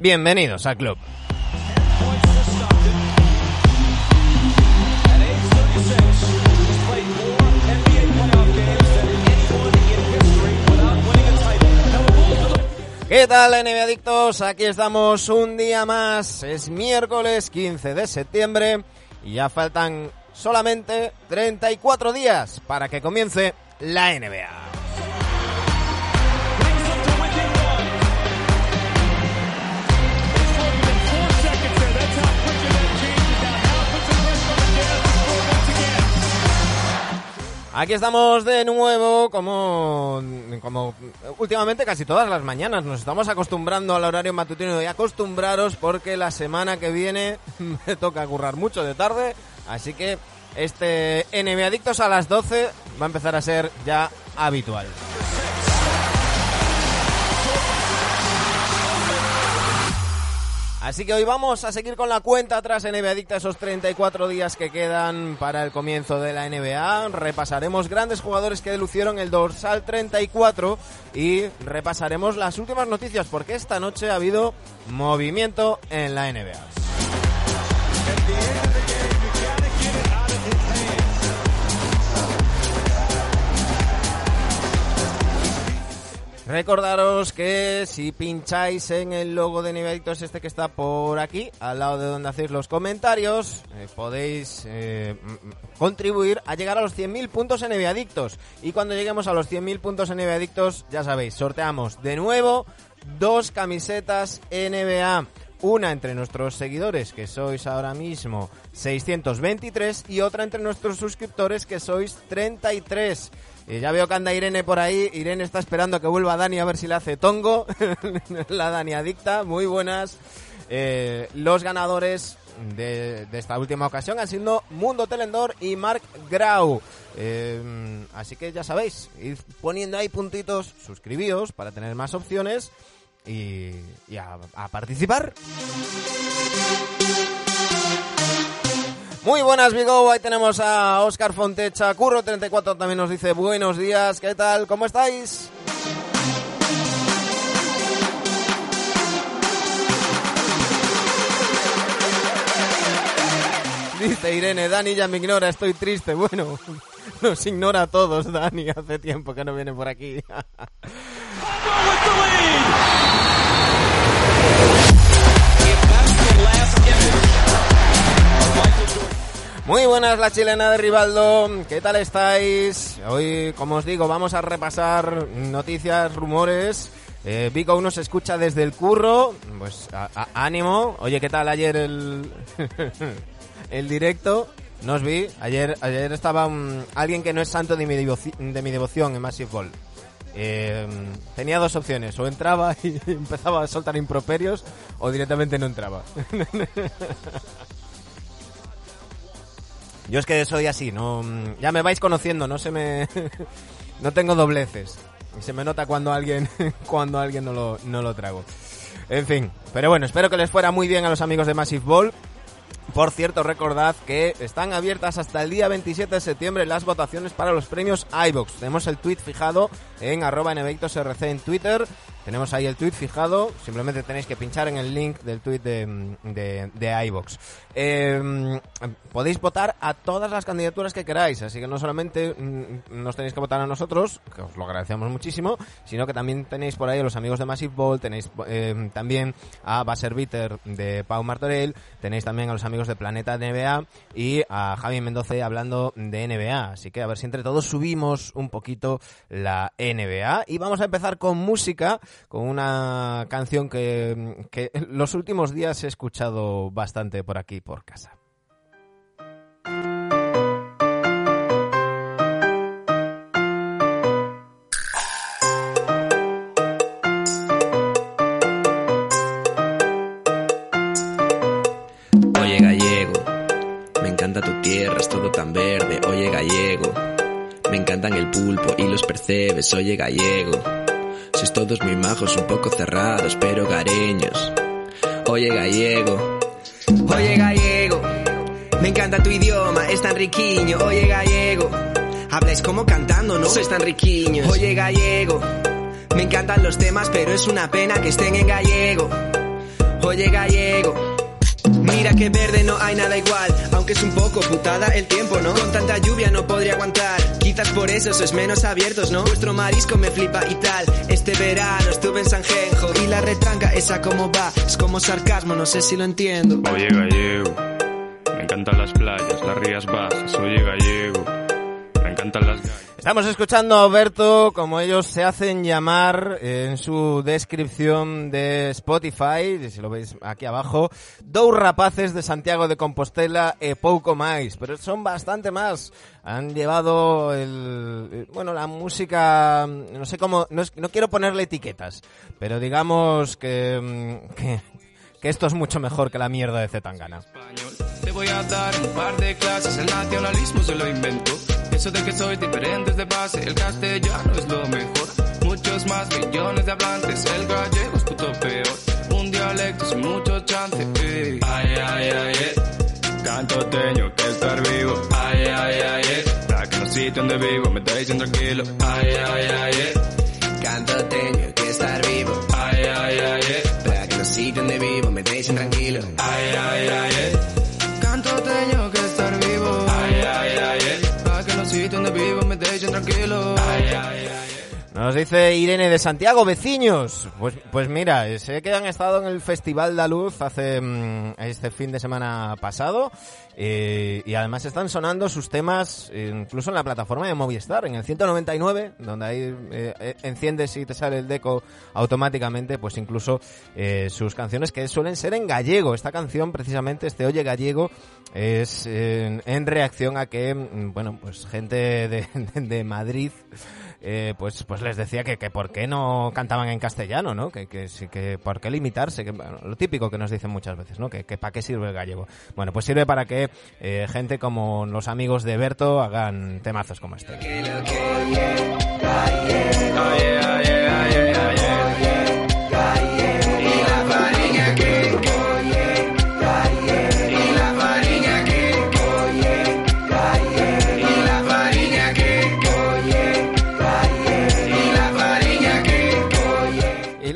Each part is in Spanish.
Bienvenidos al club. ¿Qué tal, NBA Adictos? Aquí estamos un día más. Es miércoles 15 de septiembre y ya faltan solamente 34 días para que comience la NBA. Aquí estamos de nuevo, como, como últimamente casi todas las mañanas. Nos estamos acostumbrando al horario matutino y acostumbraros porque la semana que viene me toca currar mucho de tarde. Así que este NB Adictos a las 12 va a empezar a ser ya habitual. Así que hoy vamos a seguir con la cuenta atrás NBA Adicta, esos 34 días que quedan para el comienzo de la NBA. Repasaremos grandes jugadores que lucieron el dorsal 34 y repasaremos las últimas noticias porque esta noche ha habido movimiento en la NBA. Recordaros que si pincháis en el logo de Nivelitos este que está por aquí, al lado de donde hacéis los comentarios, eh, podéis eh, contribuir a llegar a los 100.000 puntos en Adictos. Y cuando lleguemos a los 100.000 puntos en Adictos, ya sabéis, sorteamos de nuevo dos camisetas NBA. Una entre nuestros seguidores, que sois ahora mismo 623, y otra entre nuestros suscriptores, que sois 33. Y ya veo que anda Irene por ahí. Irene está esperando a que vuelva Dani a ver si le hace tongo. la Dani adicta. Muy buenas. Eh, los ganadores de, esta última ocasión han sido Mundo Telendor y Mark Grau. Eh, así que ya sabéis, poniendo ahí puntitos, suscribíos para tener más opciones y, a participar. Muy buenas, Vigo. Ahí tenemos a Oscar Fontecha. Curro34 también nos dice buenos días. ¿Qué tal? ¿Cómo estáis? Dice Irene, Dani ya me ignora, estoy triste. Bueno, nos ignora a todos, Dani. Hace tiempo que no viene por aquí. Muy buenas la chilena de Rivaldo, ¿qué tal estáis? Hoy, como os digo, vamos a repasar noticias, rumores. Eh, Vico nos escucha desde el curro, pues ánimo. Oye, ¿qué tal ayer el, el directo? No os vi, ayer, ayer estaba alguien que no es santo de mi, de mi devoción en Massive Ball. Eh, tenía dos opciones, o entraba y empezaba a soltar improperios, o directamente no entraba. Yo es que soy así, no ya me vais conociendo, no se me no tengo dobleces. Y se me nota cuando alguien cuando alguien no lo no lo trago. En fin, pero bueno, espero que les fuera muy bien a los amigos de Massive Ball. Por cierto, recordad que están abiertas hasta el día 27 de septiembre las votaciones para los premios iBox. Tenemos el tweet fijado en arroba rc en Twitter tenemos ahí el tweet fijado, simplemente tenéis que pinchar en el link del tweet de, de, iVox. Em, podéis votar a todas las candidaturas que queráis, así que no solamente mm, nos tenéis que votar a nosotros, que os lo agradecemos muchísimo, sino que también tenéis por ahí a los amigos de Massive Ball, tenéis em, también a Baser Bitter de Pau Martorell, tenéis también a los amigos de Planeta NBA y a Javi Mendoza hablando de NBA, así que a ver si entre todos subimos un poquito la NBA y vamos a empezar con música con una canción que, que los últimos días he escuchado bastante por aquí, por casa. Encanta tu tierra, es todo tan verde. Oye gallego, me encantan el pulpo y los percebes. Oye gallego sois todos muy majos, un poco cerrados, pero gareños. Oye gallego, oye gallego, me encanta tu idioma, es tan riquiño. Oye gallego, habláis como cantando, ¿no? Sois tan riquiños. Oye gallego, me encantan los temas, pero es una pena que estén en gallego. Oye gallego, Mira que verde no hay nada igual, aunque es un poco putada el tiempo, ¿no? Con tanta lluvia no podría aguantar, quizás por eso sois menos abiertos, ¿no? Vuestro marisco me flipa y tal, este verano estuve en San Genjo y la retranca esa como va, es como sarcasmo, no sé si lo entiendo. Oye gallego, me encantan las playas, las rías bajas, oye gallego, me encantan las gallas. Estamos escuchando a Alberto, como ellos se hacen llamar en su descripción de Spotify, si lo veis aquí abajo, dos rapaces de Santiago de Compostela e pouco máis, pero son bastante más. Han llevado el, bueno, la música, no sé cómo, no, es- no quiero ponerle etiquetas, pero digamos que, mm, que, que esto es mucho mejor que la mierda de Zetangana. español. Te voy a dar un par de clases, el nacionalismo se lo inventó. Eso de que soy diferente es de base, el castellano es lo mejor. Muchos más millones de hablantes, el gallego es puto peor. Un dialecto sin mucho chance. ey. Ay, ay, ay, eh. Canto teño que estar vivo. Ay, ay, ay, eh. Ya que no sitio donde vivo me dejen tranquilo. Ay, ay, ay, eh. Canto tengo que estar vivo, Ay, ay, ay, eh. Vivo me dejen tranquilo. Ay, ay, ay, eh. Canto tengo que estar vivo. Ay, ay, ay, eh. Para que los sitios donde vivo me dejen tranquilo. Ay, ay, ay, eh. Nos dice Irene de Santiago, vecinos. Pues, pues mira, sé que han estado en el Festival de la Luz hace mm, este fin de semana pasado eh, y además están sonando sus temas eh, incluso en la plataforma de Movistar, en el 199, donde ahí eh, eh, enciendes y te sale el deco automáticamente, pues incluso eh, sus canciones que suelen ser en gallego. Esta canción, precisamente, este Oye Gallego, es en, en reacción a que, mm, bueno, pues gente de, de- Madrid eh, pues pues les decía que, que por qué no cantaban en castellano, ¿no? Que, que, por qué limitarse, que lo típico que nos dicen muchas veces, ¿no? Que, que para qué sirve el gallego. Bueno, pues sirve para que eh, gente como los amigos de Berto hagan temazos como este.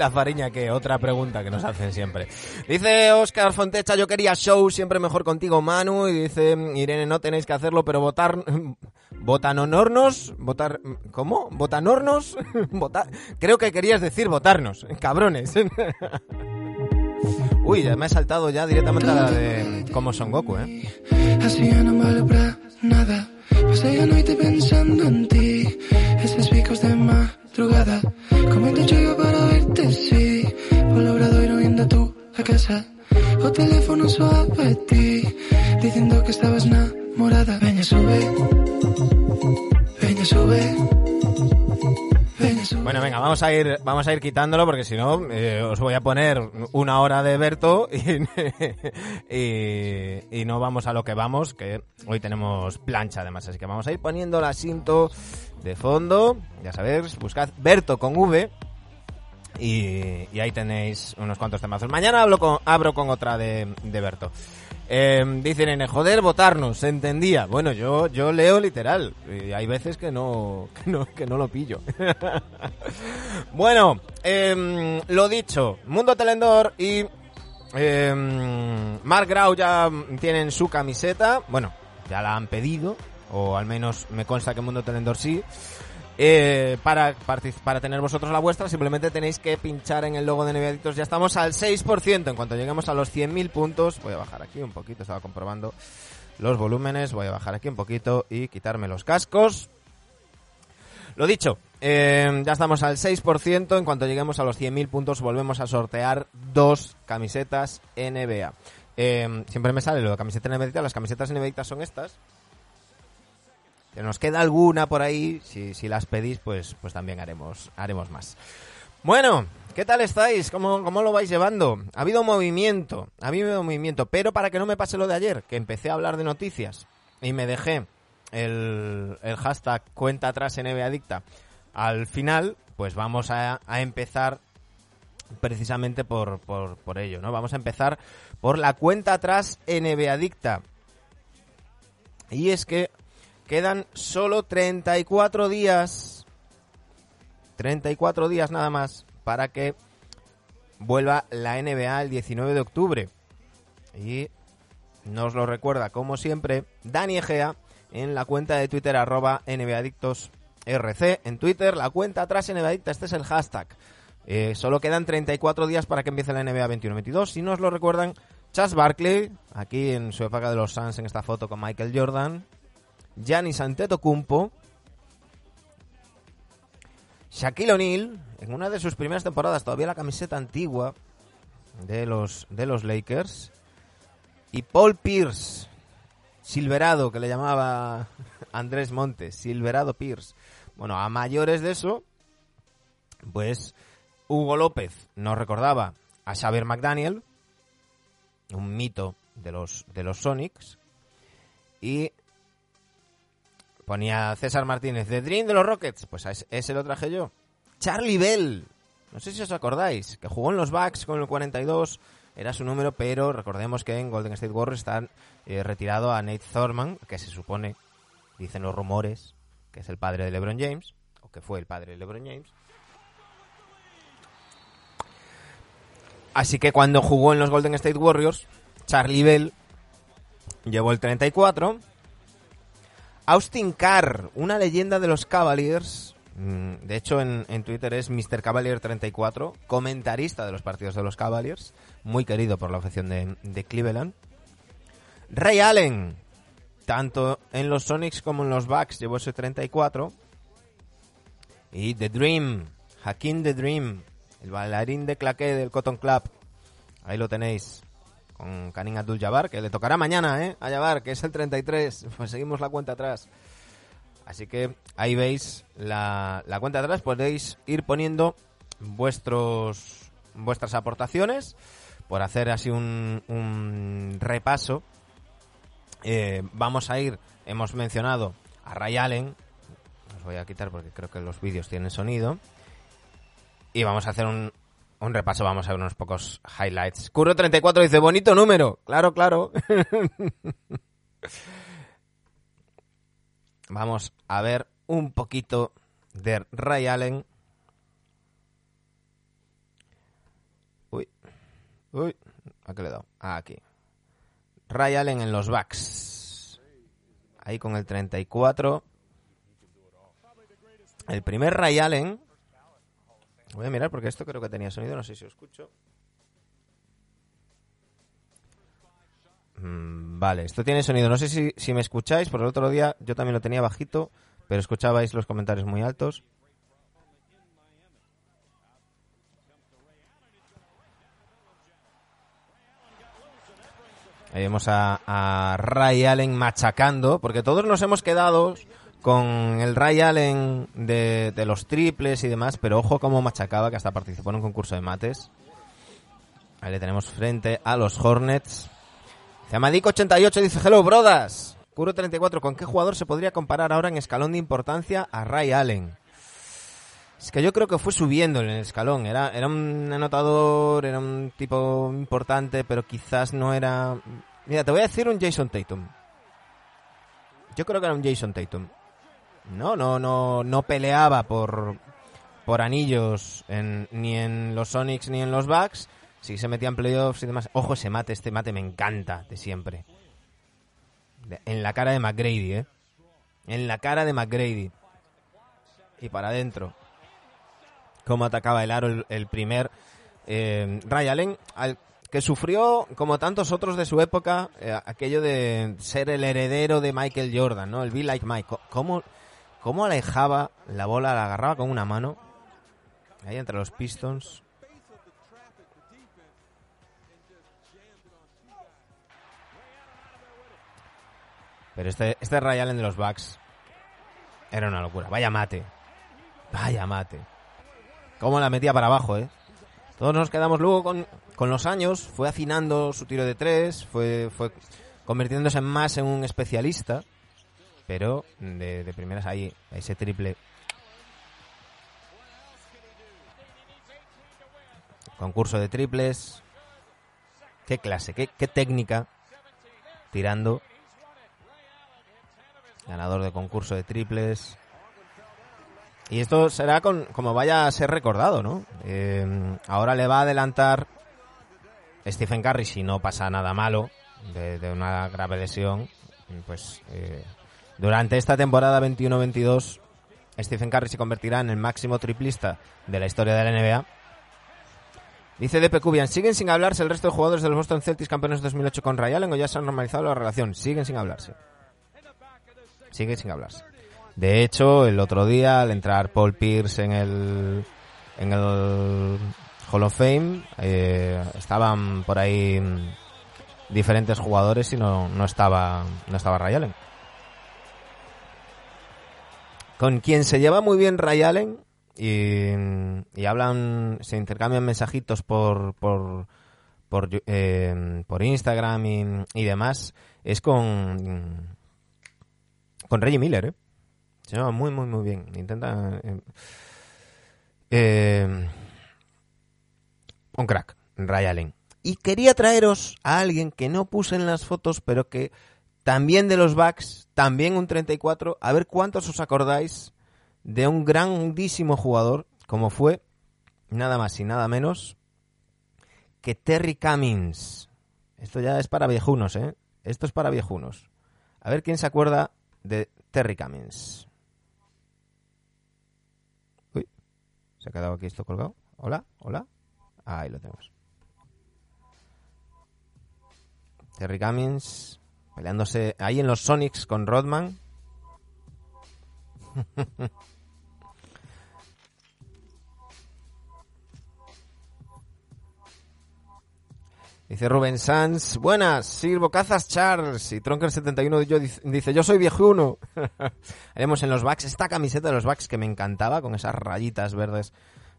La fariña que otra pregunta que nos hacen siempre. Dice Oscar Fontecha, yo quería show siempre mejor contigo, Manu. Y dice Irene, no tenéis que hacerlo, pero votar, votanonornos, votar, ¿cómo? Votanornos, votar, creo que querías decir votarnos, cabrones. Uy, ya me he saltado ya directamente a la de cómo son Goku, eh. Así ya no vale para nada. Pasé la noche pensando en ti. Esos picos de madrugada. Como hecho yo para Diciendo que estabas enamorada. Veña, sube. Veña, sube. Bueno, venga, vamos a ir, vamos a ir quitándolo porque si no eh, os voy a poner una hora de Berto y, no vamos a lo que vamos, que hoy tenemos plancha además, así que vamos a ir poniendo el asiento de fondo, ya sabéis, buscad Berto con V y, y ahí tenéis unos cuantos temazos. Mañana hablo con, abro con otra de, de Berto. Eh, dice Irene, joder, votarnos, se entendía. Bueno, yo, yo leo literal. Y hay veces que no, que no, que no lo pillo. bueno, eh, lo dicho, Mundo Telendor y eh, Mark Grau ya tienen su camiseta. Bueno, ya la han pedido, o al menos me consta que Mundo Telendor sí. Eh, para, para tener vosotros la vuestra, simplemente tenéis que pinchar en el logo de Neviaditos. Ya estamos al 6%. En cuanto lleguemos a los 100.000 puntos, voy a bajar aquí un poquito, estaba comprobando los volúmenes. Voy a bajar aquí un poquito y quitarme los cascos. Lo dicho, eh, ya estamos al 6%. En cuanto lleguemos a los 100.000 puntos, volvemos a sortear dos camisetas NBA. Eh, siempre me sale lo de camiseta NBA. Las camisetas NBA son estas. Nos queda alguna por ahí. Si, si las pedís, pues, pues también haremos, haremos más. Bueno, ¿qué tal estáis? ¿Cómo, ¿Cómo lo vais llevando? Ha habido movimiento, ha habido movimiento, pero para que no me pase lo de ayer, que empecé a hablar de noticias y me dejé el, el hashtag cuenta atrás NBA Adicta al final, pues vamos a, a empezar precisamente por, por, por ello, ¿no? Vamos a empezar por la cuenta atrás NBA Adicta. Y es que quedan solo 34 días 34 días nada más para que vuelva la NBA el 19 de octubre. Y nos lo recuerda, como siempre, Dani Egea en la cuenta de Twitter arroba NBAdictosRC. En Twitter, la cuenta atrás NBAdicta, este es el hashtag. Eh, solo quedan 34 días para que empiece la NBA 21-22. Si nos lo recuerdan, Chas Barkley, aquí en su época de los Suns en esta foto con Michael Jordan. Giannis Antetokounmpo. Shaquille O'Neal, en una de sus primeras temporadas, todavía la camiseta antigua de los, de los Lakers. Y Paul Pierce, Silverado, que le llamaba Andrés Montes, Silverado Pierce. Bueno, a mayores de eso, pues Hugo López nos recordaba a Xavier McDaniel, un mito de los, de los Sonics, y ponía César Martínez, The Dream de los Rockets, pues ese, lo traje yo. Charlie Bell, no sé si os acordáis, que jugó en los Bucks con el 42, era su número, pero recordemos que en Golden State Warriors están eh, retirado a Nate Thurman, que se supone, dicen los rumores, que es el padre de LeBron James, o que fue el padre de LeBron James. Así que cuando jugó en los Golden State Warriors, Charlie Bell llevó el 34. Austin Carr, una leyenda de los Cavaliers. mm, De hecho, en, Twitter es Mr. Cavalier 34, comentarista de los partidos de los Cavaliers, muy querido por la afición de, de Cleveland. Ray Allen, tanto en los Sonics como en los Bucks, llevó ese 34. Y The Dream, Hakim The Dream, el bailarín de claqué del Cotton Club. Ahí lo tenéis. Con Karim Abdul-Jabbar, que le tocará mañana, ¿eh? A Jabbar, que es el 33. Pues seguimos la cuenta atrás. Así que ahí veis la, la cuenta atrás. Podéis ir poniendo vuestros vuestras aportaciones por hacer así un, un repaso. Eh, vamos a ir, hemos mencionado a Ray Allen. Os voy a quitar porque creo que los vídeos tienen sonido. Y vamos a hacer un, un repaso, vamos a ver unos pocos highlights. Curro34 dice, bonito número. Claro, claro. vamos a ver un poquito de Ray Allen. Uy, uy, ¿a qué le he dado? Ah, aquí. Ray Allen en los backs. Ahí con el 34. El primer Ray Allen. Voy a mirar porque esto creo que tenía sonido, no sé si os escucho. Mm, vale, esto tiene sonido. No sé si, si me escucháis, porque el otro día yo también lo tenía bajito, pero escuchabais los comentarios muy altos. Ahí vemos a Ray Allen machacando, porque todos nos hemos quedado con el Ray Allen de, los triples y demás, pero ojo cómo machacaba, que hasta participó en un concurso de mates. Ahí le tenemos frente a los Hornets. Zamadico88 dice, hello, brodas. Curo34, ¿con qué jugador se podría comparar ahora en escalón de importancia a Ray Allen? Es que yo creo que fue subiendo en el escalón. Era, era un anotador, era un tipo importante, pero quizás no era... Mira, te voy a decir un Jason Tatum. Yo creo que era un Jason Tatum. No, no, no, no peleaba por, por anillos en, ni en los Sonics ni en los Bucks. Sí se metía en playoffs y demás. Ojo, ese mate, este mate me encanta de siempre. En la cara de McGrady, ¿eh? En la cara de McGrady. Y para adentro. Cómo atacaba el aro el, primer eh, Ray Allen, al que sufrió, como tantos otros de su época, eh, aquello de ser el heredero de Michael Jordan, ¿no? El Be Like Mike. ¿Cómo, cómo alejaba la bola, la agarraba con una mano? Ahí entre los Pistons. Pero este, este Ray Allen de los Bucks era una locura. Vaya mate. Vaya mate. Cómo la metía para abajo, ¿eh? Todos nos quedamos luego con, con los años. Fue afinando su tiro de tres. Fue, fue convirtiéndose más en un especialista. Pero de, primeras ahí, ese triple. Concurso de triples. Qué clase, qué, qué técnica. Tirando. Ganador de concurso de triples. y esto será con, como vaya a ser recordado, ¿no? Eh, ahora le va a adelantar Stephen Curry si no pasa nada malo de, de una grave lesión, pues eh, durante esta temporada 21-22 Stephen Curry se convertirá en el máximo triplista de la historia de la NBA. Dice DP Cubian, ¿siguen sin hablarse el resto de jugadores de los Boston Celtics campeones 2008 con Ray Allen o ya se han normalizado la relación? Siguen sin hablarse. Siguen sin hablarse. De hecho, el otro día, al entrar Paul Pierce en el, en el Hall of Fame, eh, estaban por ahí diferentes jugadores y no, no estaba, no estaba Ray Allen. Con quien se lleva muy bien Ray Allen y, hablan, se intercambian mensajitos por, por, por, eh, por Instagram y, y demás, es con, con Reggie Miller, ¿eh? Se lleva muy, muy, muy bien. Intenta... eh, eh, un crack, Ray Allen. Y quería traeros a alguien que no puse en las fotos, pero que también de los Bucks, también un 34. A ver cuántos os acordáis de un grandísimo jugador, como fue nada más y nada menos que Terry Cummings. Esto ya es para viejunos, ¿eh? Esto es para viejunos. A ver quién se acuerda de Terry Cummings. Uy, se ha quedado aquí esto colgado. Hola, hola. Ahí lo tenemos. Terry Cummings peleándose ahí en los Sonics con Rodman. Dice Rubén Sanz, buenas, Sirvo Cazas Charles y Tronker71 yo, dice, dice, yo soy viejuno. Haremos en los backs esta camiseta de los backs que me encantaba con esas rayitas verdes.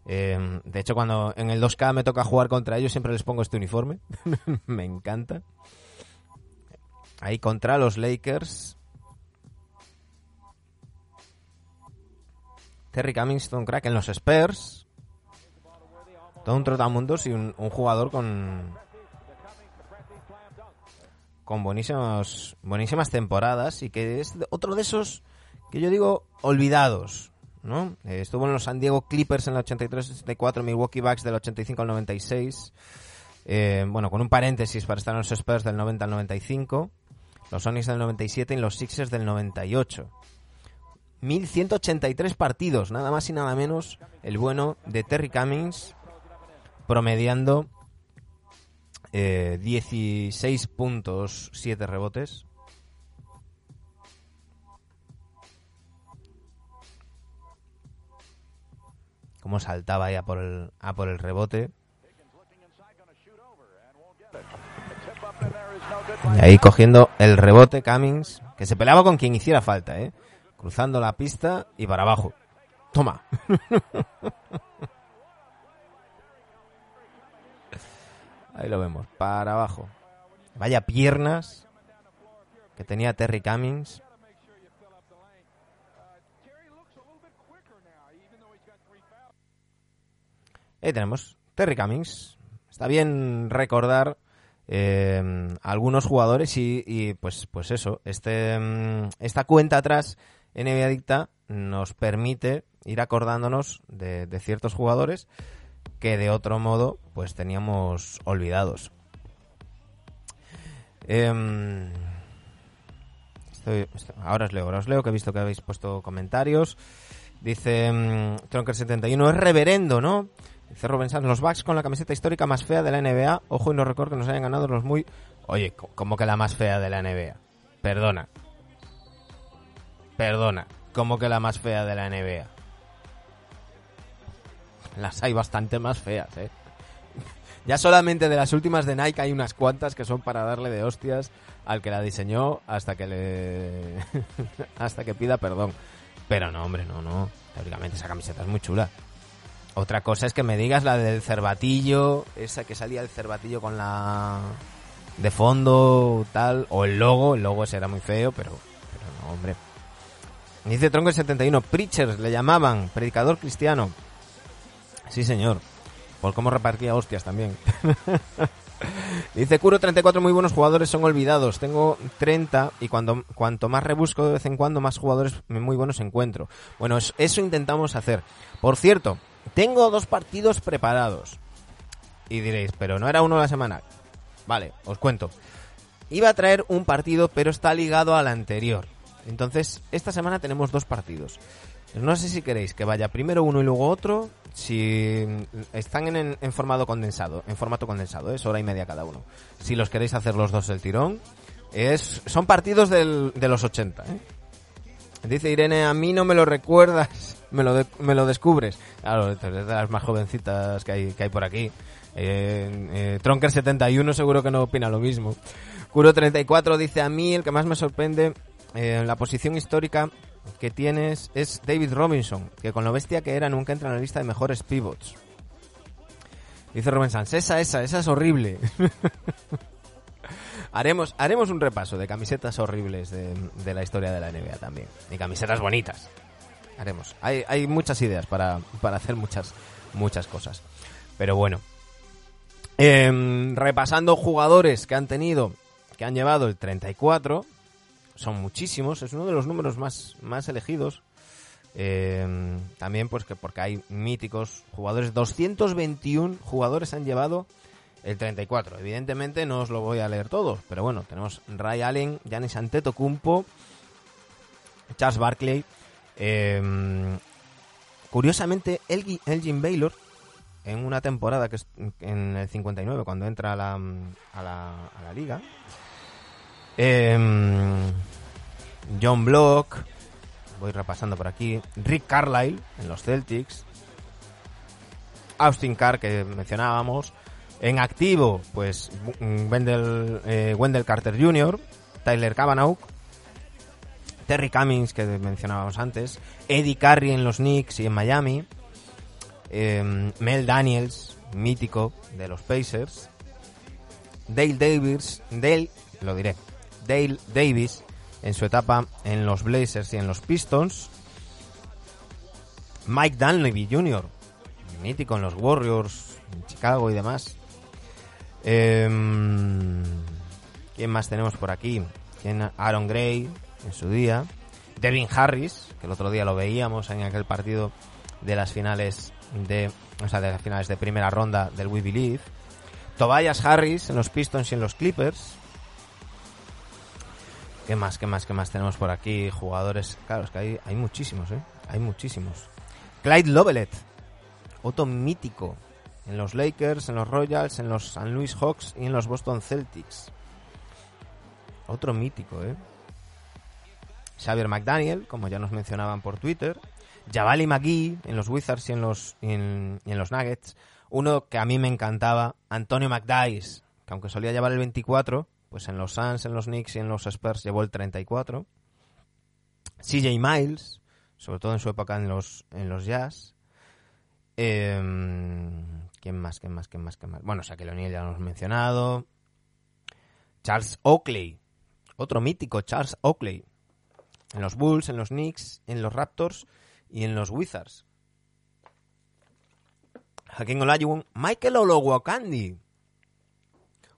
Eh, de hecho, cuando en el 2K me toca jugar contra ellos, siempre les pongo este uniforme. me encanta. Ahí contra los Lakers. Terry Cummings, un crack en los Spurs. Todo un trotamundos y un, un jugador con con buenísimos, buenísimas temporadas y que es otro de esos que yo digo olvidados, ¿no? Eh, estuvo en los San Diego Clippers en el 83-84, Milwaukee Bucks del 85 al 96. Eh, bueno, con un paréntesis para estar en los Spurs del 90 al 95, los Sonics del 97 y los Sixers del 98. 1183 partidos, nada más y nada menos, el bueno de Terry Cummings, promediando eh, 16 puntos, 7 rebotes. Cómo saltaba ahí por el, a por el rebote. Y ahí cogiendo el rebote Cummings, que se peleaba con quien hiciera falta, ¿eh? Cruzando la pista y para abajo. Toma. Ahí lo vemos, para abajo. Vaya piernas que tenía Terry Cummings. Ahí tenemos Terry Cummings. Está bien recordar eh, algunos jugadores y, pues pues eso, este mm, esta cuenta atrás NBA Adicta nos permite ir acordándonos de, ciertos jugadores que de otro modo pues teníamos olvidados. Eh, estoy, ahora os leo, ahora os leo que he visto que habéis puesto comentarios. Dice um, Tronker71, es reverendo, ¿no? Dice Rubén los Bucks con la camiseta histórica más fea de la NBA. Ojo y no recuerdo que nos hayan ganado los muy... Oye, ¿cómo que la más fea de la NBA? Perdona. Perdona. ¿Cómo que la más fea de la NBA? Las hay bastante más feas, ¿eh? Ya solamente de las últimas de Nike hay unas cuantas que son para darle de hostias al que la diseñó hasta que le... hasta que pida perdón. Pero no, hombre, no, no. Teóricamente esa camiseta es muy chula. Otra cosa es que me digas la del cervatillo, esa que salía el cervatillo con la de fondo, tal, o el logo, el logo ese era muy feo, pero, pero no, hombre. Dice Tronco 71, Preachers le llamaban, predicador cristiano. Sí, señor. Por cómo repartía hostias también. Dice Curo 34 muy buenos jugadores son olvidados. Tengo 30 y cuando cuanto más rebusco de vez en cuando más jugadores muy buenos encuentro. Bueno, es- eso intentamos hacer. Por cierto, tengo dos partidos preparados. Y diréis, pero no era uno la semana. Vale, os cuento. Iba a traer un partido, pero está ligado al anterior. Entonces, esta semana tenemos dos partidos. No sé si queréis que vaya primero uno y luego otro. Si están en, en formato condensado, en formato condensado, es hora y media cada uno. Si los queréis hacer los dos del tirón, es, son partidos del- de los 80. ¿eh? Dice Irene, a mí no me lo recuerdas, me lo, de- me lo descubres. Claro, de las más jovencitas que hay, que hay por aquí. Eh, eh, Tronker 71 seguro que no opina lo mismo. Curo 34 dice, a mí el que más me sorprende eh, la posición histórica que tienes es David Robinson, que con lo bestia que era nunca entra en la lista de mejores pivots. Dice Rubén Sanz, esa, esa, esa es horrible. haremos, haremos un repaso de camisetas horribles de, de la historia de la NBA también. Y camisetas bonitas. Haremos. Hay, hay muchas ideas para, para hacer muchas, muchas cosas. Pero bueno. Em, repasando jugadores que han tenido, que han llevado el 34, son muchísimos, es uno de los números más, más elegidos. Em, también pues que porque hay míticos jugadores, 221 jugadores han llevado el 34. Evidentemente no os lo voy a leer todos, pero bueno, tenemos Ray Allen, Giannis Antetokounmpo, Charles Barkley, em, curiosamente Elgi- Elgin Baylor en una temporada que es en el 59 cuando entra a la, a la, liga. Em, John Block, voy repasando por aquí, Rick Carlisle en los Celtics, Austin Carr que mencionábamos, en activo pues Wendell, eh, Wendell Carter Jr., Tyler Cavanaugh, Terry Cummings que mencionábamos antes, Eddie Curry en los Knicks y en Miami, eh, Mel Daniels, mítico de los Pacers, Dale Davis, Dale, lo diré, Dale Davis en su etapa en los Blazers y en los Pistons, Mike Dunleavy Jr., mítico en los Warriors, en Chicago y demás. Em, ¿Quién más tenemos por aquí? Aaron Gray en su día. Devin Harris, que el otro día lo veíamos en aquel partido de las finales de, o sea, de las finales de primera ronda del We Believe. Tobias Harris en los Pistons y en los Clippers. ¿Qué más, qué más, qué más tenemos por aquí? Jugadores, claro, es que hay, hay muchísimos, ¿eh? Hay muchísimos. Clyde Lovelet, otro mítico en los Lakers, en los Royals, en los San Luis Hawks y en los Boston Celtics. Otro mítico, ¿eh? Xavier McDaniel, como ya nos mencionaban por Twitter. Javali McGee en los Wizards y en los, en, los Nuggets. Uno que a mí me encantaba, Antonio McDyess, que aunque solía llevar el 24, pues en los Suns, en los Knicks y en los Spurs llevó el 34. CJ Miles, sobre todo en su época en los, en los Jazz. Em, ¿Quién más? ¿Quién más? ¿Quién más? ¿Quién más? Bueno, Shaquille O'Neal ya lo hemos mencionado. Charles Oakley, otro mítico, Charles Oakley. En los Bulls, en los Knicks, en los Raptors y en los Wizards. Hakeem Olajuwon, Michael Olowokandi.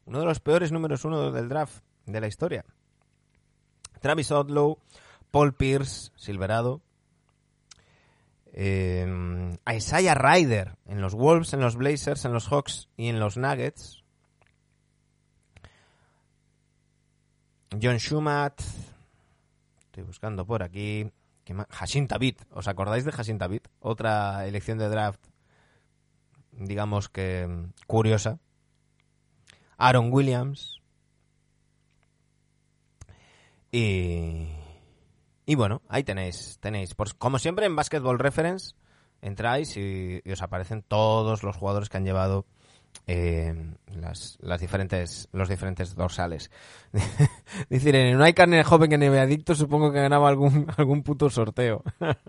Uno de los peores números uno del draft de la historia. Travis Odlow, Paul Pierce, Silverado. Eh, Isaiah Ryder en los Wolves, en los Blazers, en los Hawks y en los Nuggets. John Schumatt. Estoy buscando por aquí. Hashim Tabit. ¿Os acordáis de Hashim Tabit? Otra elección de draft, digamos que mm, curiosa. Aaron Williams. Y, y bueno, ahí tenéis, tenéis. Pues como siempre en Basketball Reference, entráis y os aparecen todos los jugadores que han llevado eh, las, las diferentes, los diferentes dorsales. Dice Irene, no hay carne joven que me adicto, supongo que ganaba algún, algún puto sorteo.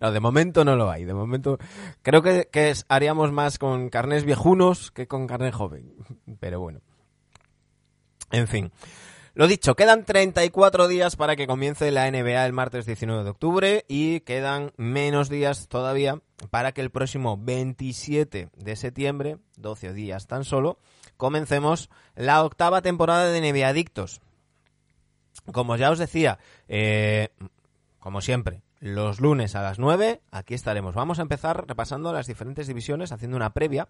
No, de momento no lo hay. De momento creo que, que es- haríamos más con carnes viejunos que con carne joven. Pero bueno. En fin. Lo dicho, quedan 34 días para que comience la NBA el martes 19 de octubre y quedan menos días todavía para que el próximo 27 de septiembre, 12 días tan solo, comencemos la octava temporada de NBA Adictos. Como ya os decía, eh, como siempre, los lunes a las 9, aquí estaremos. Vamos a empezar repasando las diferentes divisiones, haciendo una previa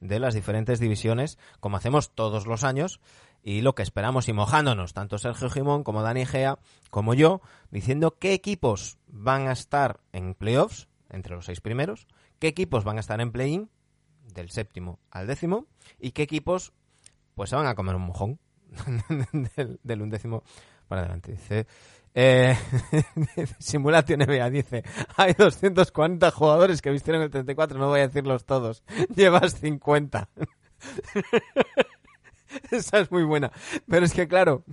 de las diferentes divisiones, como hacemos todos los años, y lo que esperamos y mojándonos, tanto Sergio Jimón como Dani Gea, como yo, diciendo qué equipos van a estar en playoffs, entre los seis primeros, qué equipos van a estar en play-in, del séptimo al décimo, y qué equipos pues se van a comer un mojón del, del undécimo para adelante. Dice, eh, dice, hay 240 jugadores que vistieron el 34, no voy a decirlos todos, llevas 50. Esa es muy buena. Pero es que claro,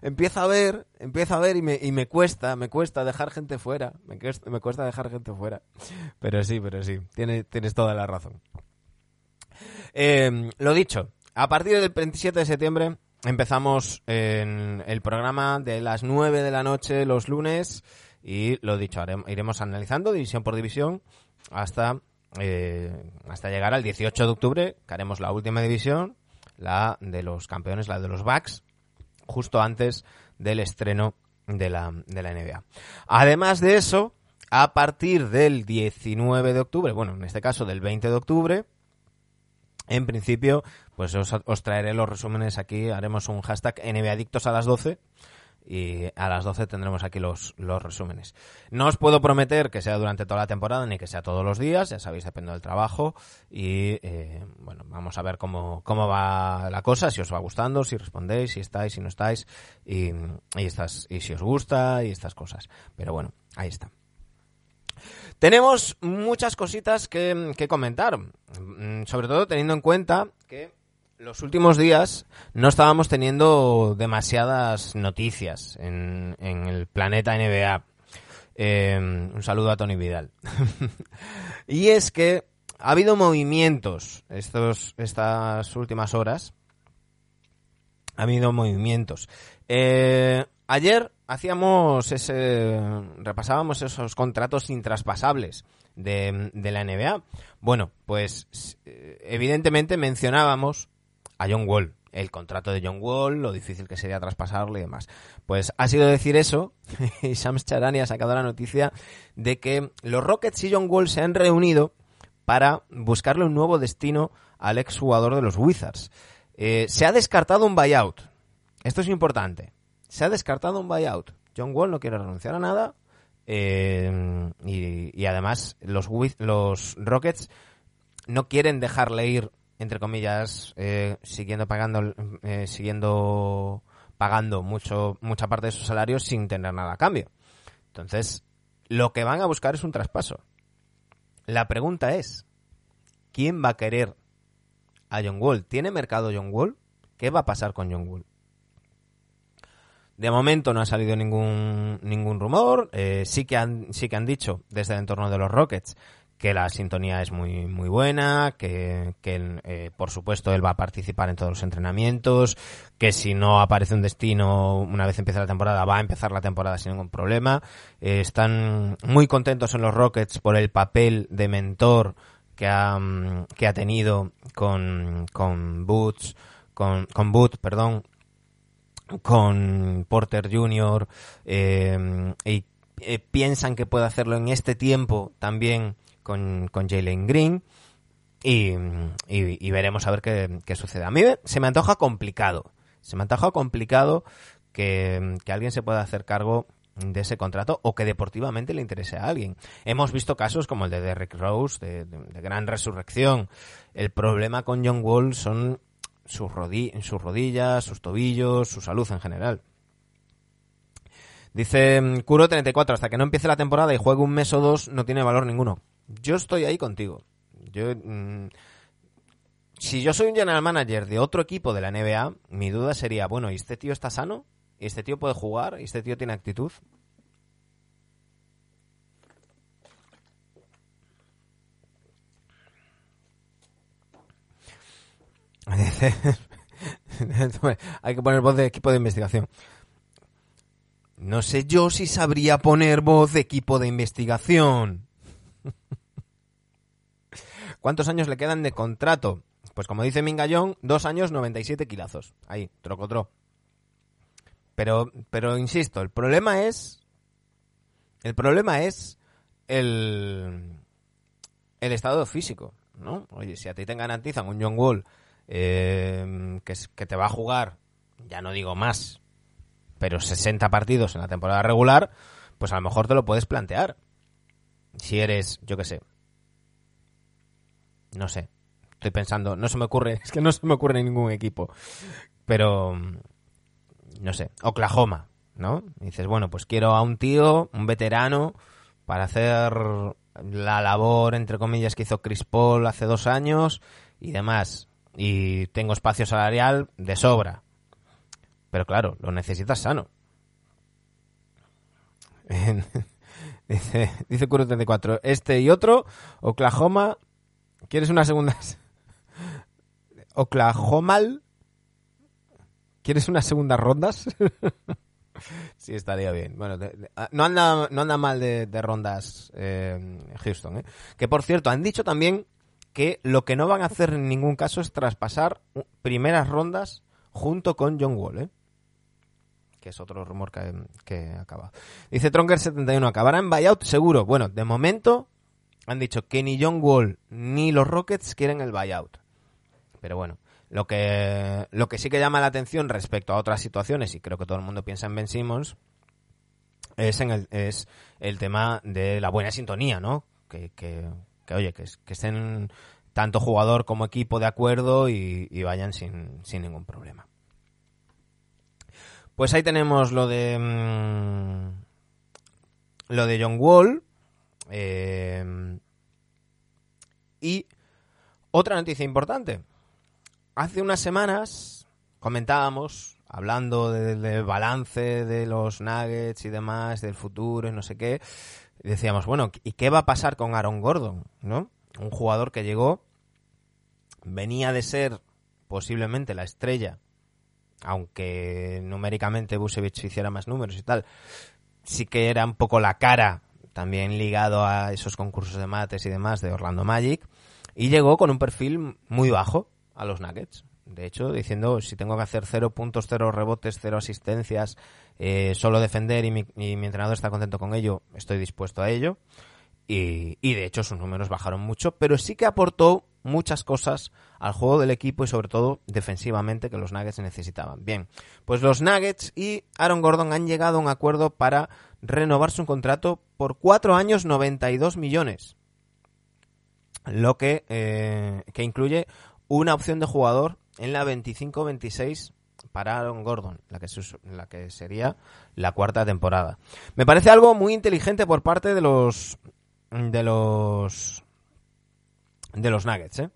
empieza a ver, empieza a ver y me, y me cuesta, me cuesta dejar gente fuera. Me, cuesta- me cuesta dejar gente fuera. Pero sí, pero sí, tienes, tienes toda la razón. Eh, lo dicho, a partir del 27 de septiembre empezamos en el programa de las 9 de la noche los lunes y lo dicho, iremos analizando división por división hasta, eh, hasta llegar al 18 de octubre, que haremos la última división, la de los campeones, la de los Bucks, justo antes del estreno de la, de la NBA. Además de eso, a partir del 19 de octubre, bueno, en este caso del 20 de octubre, en principio, pues os, os traeré los resúmenes aquí, haremos un hashtag NBAdictos a las 12 y a las 12 tendremos aquí los, los resúmenes. No os puedo prometer que sea durante toda la temporada ni que sea todos los días, ya sabéis, depende del trabajo y eh, bueno, vamos a ver cómo, cómo va la cosa, si os va gustando, si respondéis, si estáis, si no estáis y, y, estas, y si os gusta y estas cosas. Pero bueno, ahí está. Tenemos muchas cositas que, que comentar, mm, sobre todo teniendo en cuenta que los últimos días no estábamos teniendo demasiadas noticias en, en el planeta NBA. Eh, un saludo a Tony Vidal. y es que ha habido movimientos estos, estas últimas horas. Ha habido movimientos. Eh, ayer hacíamos ese. repasábamos esos contratos intraspasables de, de la NBA. Bueno, pues eh, evidentemente mencionábamos a John Wall, el contrato de John Wall, lo difícil que sería traspasarlo y demás. Pues ha sido decir eso y Shams Charani ha sacado la noticia de que los Rockets y John Wall se han reunido para buscarle un nuevo destino al exjugador de los Wizards. Eh, se ha descartado un buyout. Esto es importante. Se ha descartado un buyout. John Wall no quiere renunciar a nada. eh, y, además los Rockets no quieren dejarle ir, entre comillas, eh, siguiendo pagando, eh, siguiendo pagando mucho, mucha parte de su salario sin tener nada a cambio. Entonces, lo que van a buscar es un traspaso. La pregunta es, ¿quién va a querer a John Wall? ¿Tiene mercado John Wall? ¿Qué va a pasar con John Wall? De momento no ha salido ningún, ningún rumor. Eh, sí, que han, sí que han dicho desde el entorno de los Rockets que la sintonía es muy, muy buena, que, que eh, por supuesto él va a participar en todos los entrenamientos, que si no aparece un destino una vez empieza la temporada, va a empezar la temporada sin ningún problema. Eh, están muy contentos en los Rockets por el papel de mentor que ha, mm, que ha tenido con, con Boots, con, con perdón, con Porter Jr. eh, y eh, piensan que puede hacerlo en este tiempo también con, con Jalen Green y, y- veremos a ver qué, qué sucede. A mí se me antoja complicado, se me antoja complicado que, que alguien se pueda hacer cargo de ese contrato o que deportivamente le interese a alguien. Hemos visto casos como el de Derrick Rose, de gran resurrección. El problema con John Wall son sus, rodi- sus rodillas, sus tobillos, su salud en general. Dice mm, Kuro34, hasta que no empiece la temporada y juegue un mes o dos, no tiene valor ninguno. Yo estoy ahí contigo. Yo, mm, si yo soy un general manager de otro equipo de la NBA, mi duda sería, bueno, ¿y este tío está sano? ¿Y este tío puede jugar? ¿Y este tío tiene actitud? Hay que poner voz de equipo de investigación. No sé yo si sabría poner voz de equipo de investigación. ¿Cuántos años le quedan de contrato? Pues como dice Mingallón, dos años 97 kilazos. Ahí, trocotro. Pero, pero insisto, el problema es. El problema es el. El estado físico, ¿no? Oye, si a ti te garantizan un John Wall eh, que, que te va a jugar, ya no digo más, pero 60 partidos en la temporada regular, pues a lo mejor te lo puedes plantear. Si eres, yo qué sé. No sé. Estoy pensando, no se me ocurre, es que no se me ocurre ningún equipo. Pero, no sé, Oklahoma, ¿no? Dices, bueno, pues quiero a un tío, un veterano, para hacer la labor, entre comillas, que hizo Chris Paul hace dos años y demás. Y tengo espacio salarial de sobra. Pero claro, lo necesitas sano. dice, Kuro 34, este y otro, Oklahoma, ¿quieres una segunda? Oklahoma, ¿quieres unas segundas rondas? sí, estaría bien. Bueno, ah, no anda, no anda mal de, de rondas eh, Houston. ¿eh? Que por cierto, han dicho también que lo que no van a hacer en ningún caso es traspasar primeras rondas junto con John Wall, ¿eh? Que es otro rumor que, que acaba. Dice Tronker71, acabará en buyout seguro. Bueno, de momento han dicho que ni John Wall ni los Rockets quieren el buyout. Pero bueno, lo que, lo que sí que llama la atención respecto a otras situaciones, y creo que todo el mundo piensa en Ben Simmons, es, en el, es el tema de la buena sintonía, ¿no? Que, que, que, oye, que, que estén tanto jugador como equipo de acuerdo y, y vayan sin, sin ningún problema. Pues ahí tenemos lo de mm, lo de John Wall eh, y otra noticia importante. Hace unas semanas comentábamos hablando de- del balance de los Nuggets y demás, del futuro y no sé qué. decíamos, bueno, ¿y qué va a pasar con Aaron Gordon? ¿No? Un jugador que llegó, venía de ser posiblemente la estrella aunque numéricamente Busevich hiciera más números y tal, sí que era un poco la cara, también ligado a esos concursos de mates y demás de Orlando Magic, y llegó con un perfil muy bajo a los Nuggets. De hecho, diciendo, si tengo que hacer cero puntos, cero rebotes, cero asistencias, eh, solo defender y mi, entrenador está contento con ello, estoy dispuesto a ello. Y de hecho sus números bajaron mucho, pero sí que aportó muchas cosas al juego del equipo y sobre todo defensivamente que los Nuggets necesitaban. Bien, pues los Nuggets y Aaron Gordon han llegado a un acuerdo para renovar su contrato por cuatro años 92 millones, lo que, eh, que incluye una opción de jugador en la 25-26 para Aaron Gordon, la que, la que sería la cuarta temporada. Me parece algo muy inteligente por parte de los de los de los Nuggets, ¿eh?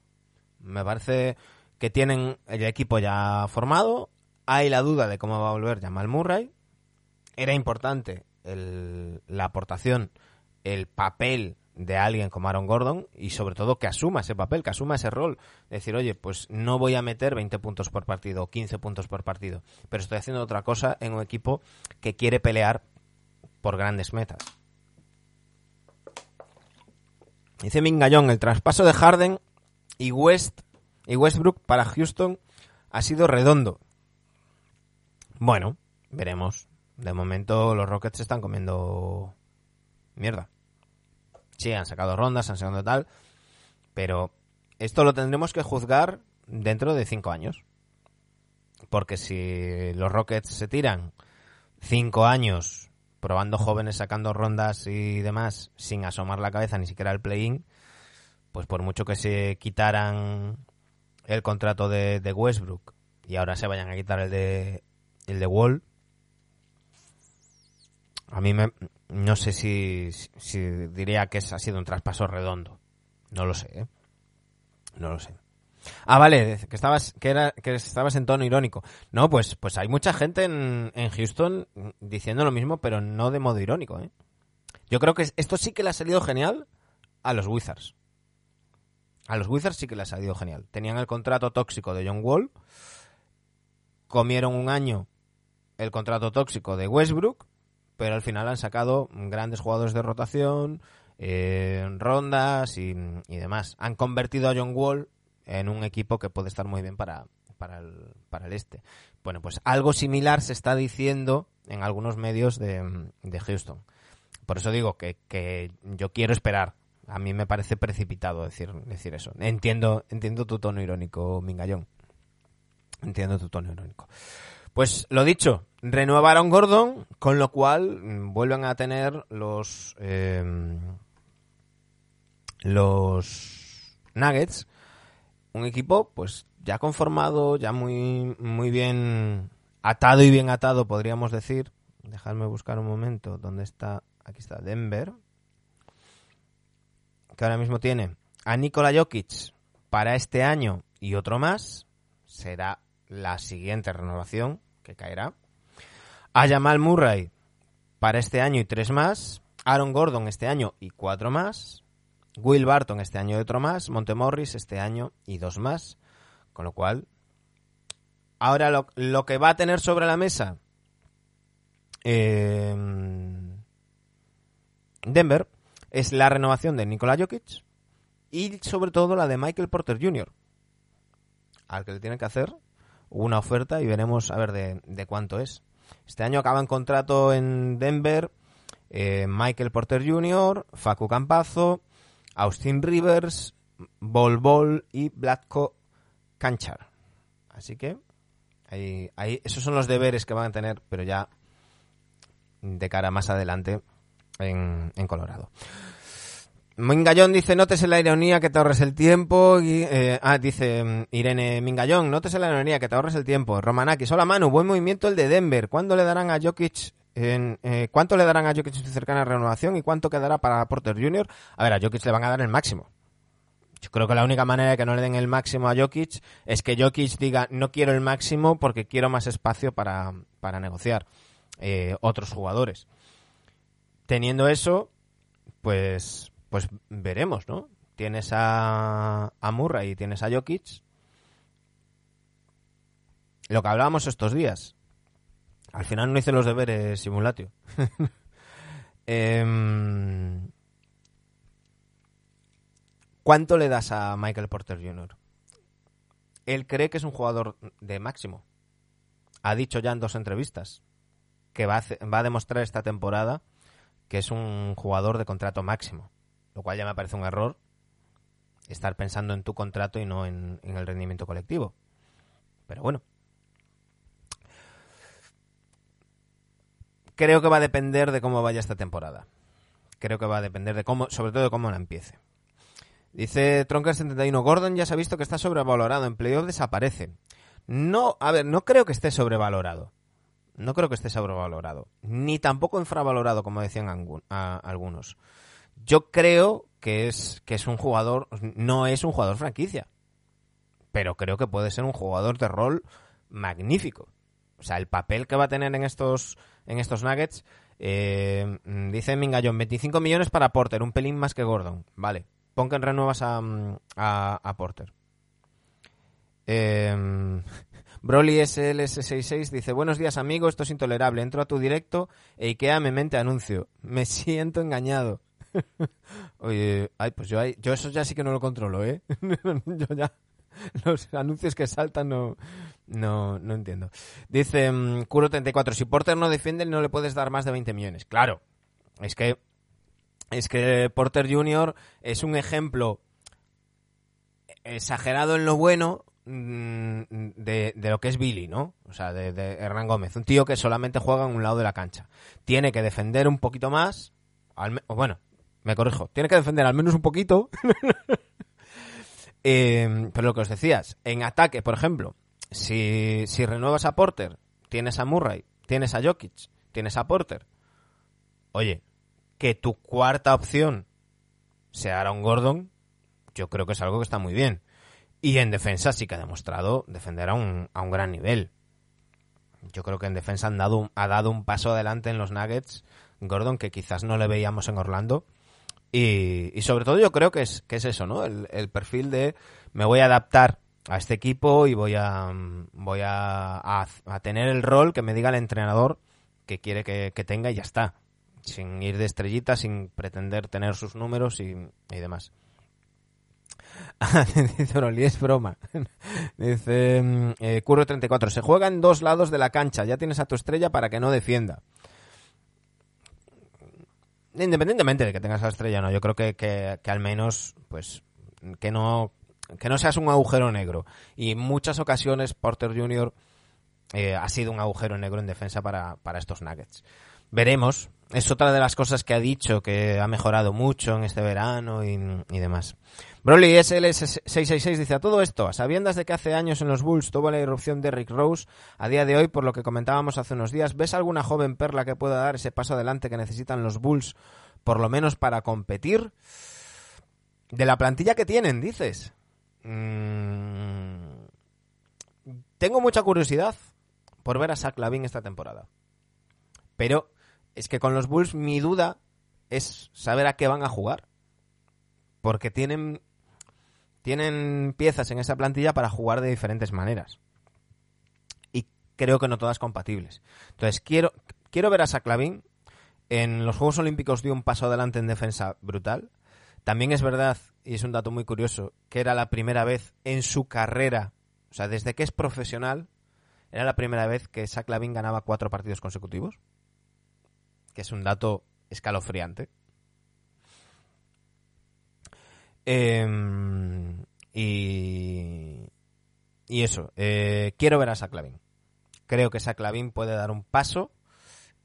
Me parece que tienen el equipo ya formado. Hay la duda de cómo va a volver Jamal Murray. Era importante el- la aportación, el papel de alguien como Aaron Gordon y sobre todo que asuma ese papel, que asuma ese rol. Decir, oye, pues no voy a meter 20 puntos por partido o 15 puntos por partido, pero estoy haciendo otra cosa en un equipo que quiere pelear por grandes metas. Dice Mingallón, el traspaso de Harden y West y Westbrook para Houston ha sido redondo. Bueno, veremos. De momento los Rockets están comiendo mierda. Sí, han sacado rondas, han sacado tal, pero esto lo tendremos que juzgar dentro de cinco años. Porque si los Rockets se tiran cinco años probando jóvenes, sacando rondas y demás, sin asomar la cabeza ni siquiera al play-in, pues por mucho que se quitaran el contrato de, de Westbrook y ahora se vayan a quitar el de el de Wall, a mí me, no sé si, si diría que es- ha sido un traspaso redondo. No lo sé, ¿eh? No lo sé. Ah, vale, que estabas, que era, que estabas en tono irónico. No, pues, pues hay mucha gente en, en Houston diciendo lo mismo, pero no de modo irónico, ¿eh? Yo creo que esto sí que le ha salido genial a los Wizards. A los Wizards sí que le ha salido genial. Tenían el contrato tóxico de John Wall, comieron un año el contrato tóxico de Westbrook, pero al final han sacado grandes jugadores de rotación, eh, rondas y, y demás. Han convertido a John Wall en un equipo que puede estar muy bien para, para, el, para el este. Bueno, pues algo similar se está diciendo en algunos medios de, de Houston. Por eso digo que, que yo quiero esperar. A mí me parece precipitado decir, decir eso. Entiendo, entiendo tu tono irónico, Mingallón. Entiendo tu tono irónico. Pues lo dicho, renovaron Gordon, con lo cual vuelven a tener los eh, los Nuggets un equipo pues ya conformado, ya muy muy bien atado y bien atado, podríamos decir. Dejadme buscar un momento dónde está. Aquí está Denver. Que ahora mismo tiene a Nikola Jokic para este año y otro más. Será la siguiente renovación que caerá. A Jamal Murray para este año y tres más. Aaron Gordon este año y cuatro más. Will Barton este año otro más. Montemorris este año y dos más. Con lo cual, ahora lo, lo que va a tener sobre la mesa eh, Denver es la renovación de Nikola Jokic y sobre todo la de Michael Porter Jr. Al que le tienen que hacer una oferta y veremos a ver de, de cuánto es. Este año acaba en contrato en Denver eh, Michael Porter Jr., Facu Campazo, Austin Rivers, Bol Bol y Blatko Canchar. Así que esos son los deberes que van a tener, pero ya de cara más adelante en, en Colorado. Mingallón dice, nótese la ironía que te ahorres el tiempo. Y, eh, ah, dice mm, Irene Mingallón, nótese la ironía que te ahorres el tiempo. Romanakis, hola Manu, buen movimiento el de Denver. ¿Cuándo le darán a Jokic en, eh, ¿Cuánto le darán a Jokic cercana renovación y cuánto quedará para Porter Jr.? A ver, a Jokic le van a dar el máximo. Yo creo que la única manera de que no le den el máximo a Jokic es que Jokic diga no quiero el máximo porque quiero más espacio para, para negociar eh, otros jugadores. Teniendo eso, pues, pues veremos, ¿no? Tienes a, a Murray y tienes a Jokic. Lo que hablábamos estos días. Al final no hice los deberes simulatio. Em, ¿Cuánto le das a Michael Porter Jr.? Él cree que es un jugador de máximo. Ha dicho ya en dos entrevistas que va a, hacer- va a demostrar esta temporada que es un jugador de contrato máximo. Lo cual ya me parece un error estar pensando en tu contrato y no en, en el rendimiento colectivo. Pero bueno. Creo que va a depender de cómo vaya esta temporada. Creo que va a depender de cómo, sobre todo de cómo la empiece. Dice Tronker71, Gordon ya se ha visto que está sobrevalorado. En playoff desaparece. No, a ver, no creo que esté sobrevalorado. No creo que esté sobrevalorado. Ni tampoco infravalorado, como decían algunos. Yo creo que es, que es un jugador, no es un jugador franquicia. Pero creo que puede ser un jugador de rol magnífico. O sea, el papel que va a tener en estos, en estos Nuggets, eh, mm, dice Mingallón, 25 millones para Porter, un pelín más que Gordon. Vale, pon que renuevas a, mm, a, Porter. Eh, Broly SLS66 dice, buenos días amigo, esto es intolerable. Entro a tu directo e Ikea me mente anuncio. Me siento engañado. Oye, ay, pues yo, yo eso ya sí que no lo controlo, ¿eh? yo ya los anuncios que saltan no, no, no entiendo. Dice mm, Kuro34, si Porter no defiende no le puedes dar más de 20 millones. Claro, es que es que Porter Jr. es un ejemplo exagerado en lo bueno mm, de, lo que es Billy, ¿no? O sea, de, de Hernán Gómez. Un tío que solamente juega en un lado de la cancha. Tiene que defender un poquito más. bueno, me corrijo. Tiene que defender al menos un poquito. Eh, pero lo que os decías, en ataque, por ejemplo, si, si renuevas a Porter, tienes a Murray, tienes a Jokic, tienes a Porter. Oye, que tu cuarta opción sea Aaron Gordon, yo creo que es algo que está muy bien. Y en defensa sí que ha demostrado defender a un, a un gran nivel. Yo creo que en defensa han dado ha dado un paso adelante en los Nuggets, Gordon, que quizás no le veíamos en Orlando. Y, y sobre todo yo creo que es, que es eso, ¿no? El, perfil de me voy a adaptar a este equipo y voy a mm, voy a, tener el rol que me diga el entrenador que quiere que, que tenga y ya está. Sin ir de estrellita, sin pretender tener sus números y, y demás. Dice Broly, es broma. Dice mm, eh, Curro34, se juega en dos lados de la cancha, ya tienes a tu estrella para que no defienda. Independientemente de que tengas la estrella o no, yo creo que, que, que al menos, pues, que no, que no seas un agujero negro. Y en muchas ocasiones Porter Jr. eh, ha sido un agujero negro en defensa para, para estos Nuggets. Veremos. Es otra de las cosas que ha dicho que ha mejorado mucho en este verano y, y demás. Broly SL666 dice a todo esto, a sabiendas de que hace años en los Bulls tuvo la irrupción de Rick Rose, a día de hoy, por lo que comentábamos hace unos días, ¿ves alguna joven perla que pueda dar ese paso adelante que necesitan los Bulls, por lo menos para competir? De la plantilla que tienen, dices. Mm, tengo mucha curiosidad por ver a Zach Lavin esta temporada. Pero es que con los Bulls mi duda es saber a qué van a jugar. Porque tienen, tienen piezas en esa plantilla para jugar de diferentes maneras. Y creo que no todas compatibles. Entonces quiero, quiero ver a Zach Lavin. En los Juegos Olímpicos dio un paso adelante en defensa brutal. También es verdad, y es un dato muy curioso, que era la primera vez en su carrera, o sea, desde que es profesional, era la primera vez que Zach Lavin ganaba cuatro partidos consecutivos que es un dato escalofriante. Eh, y, y eso, eh, quiero ver a Saclavin. Creo que Saclavin puede dar un paso.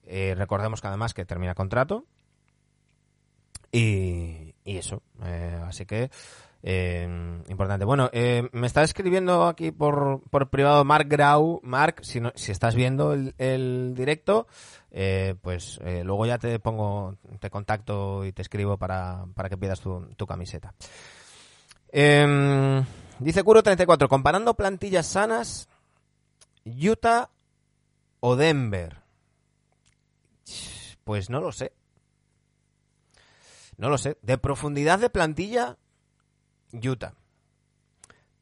Eh, recordemos que además que termina contrato. Y, y eso. Eh, así que eh, importante. Bueno, eh, me está escribiendo aquí por, por privado Mark Grau. Mark, si, no, si estás viendo el, el directo, eh, pues eh, luego ya te pongo, te contacto y te escribo para, para que pidas tu, tu camiseta. Eh, dice Curo34, comparando plantillas sanas, Utah o Denver. Pues no lo sé. No lo sé. De profundidad de plantilla, Utah.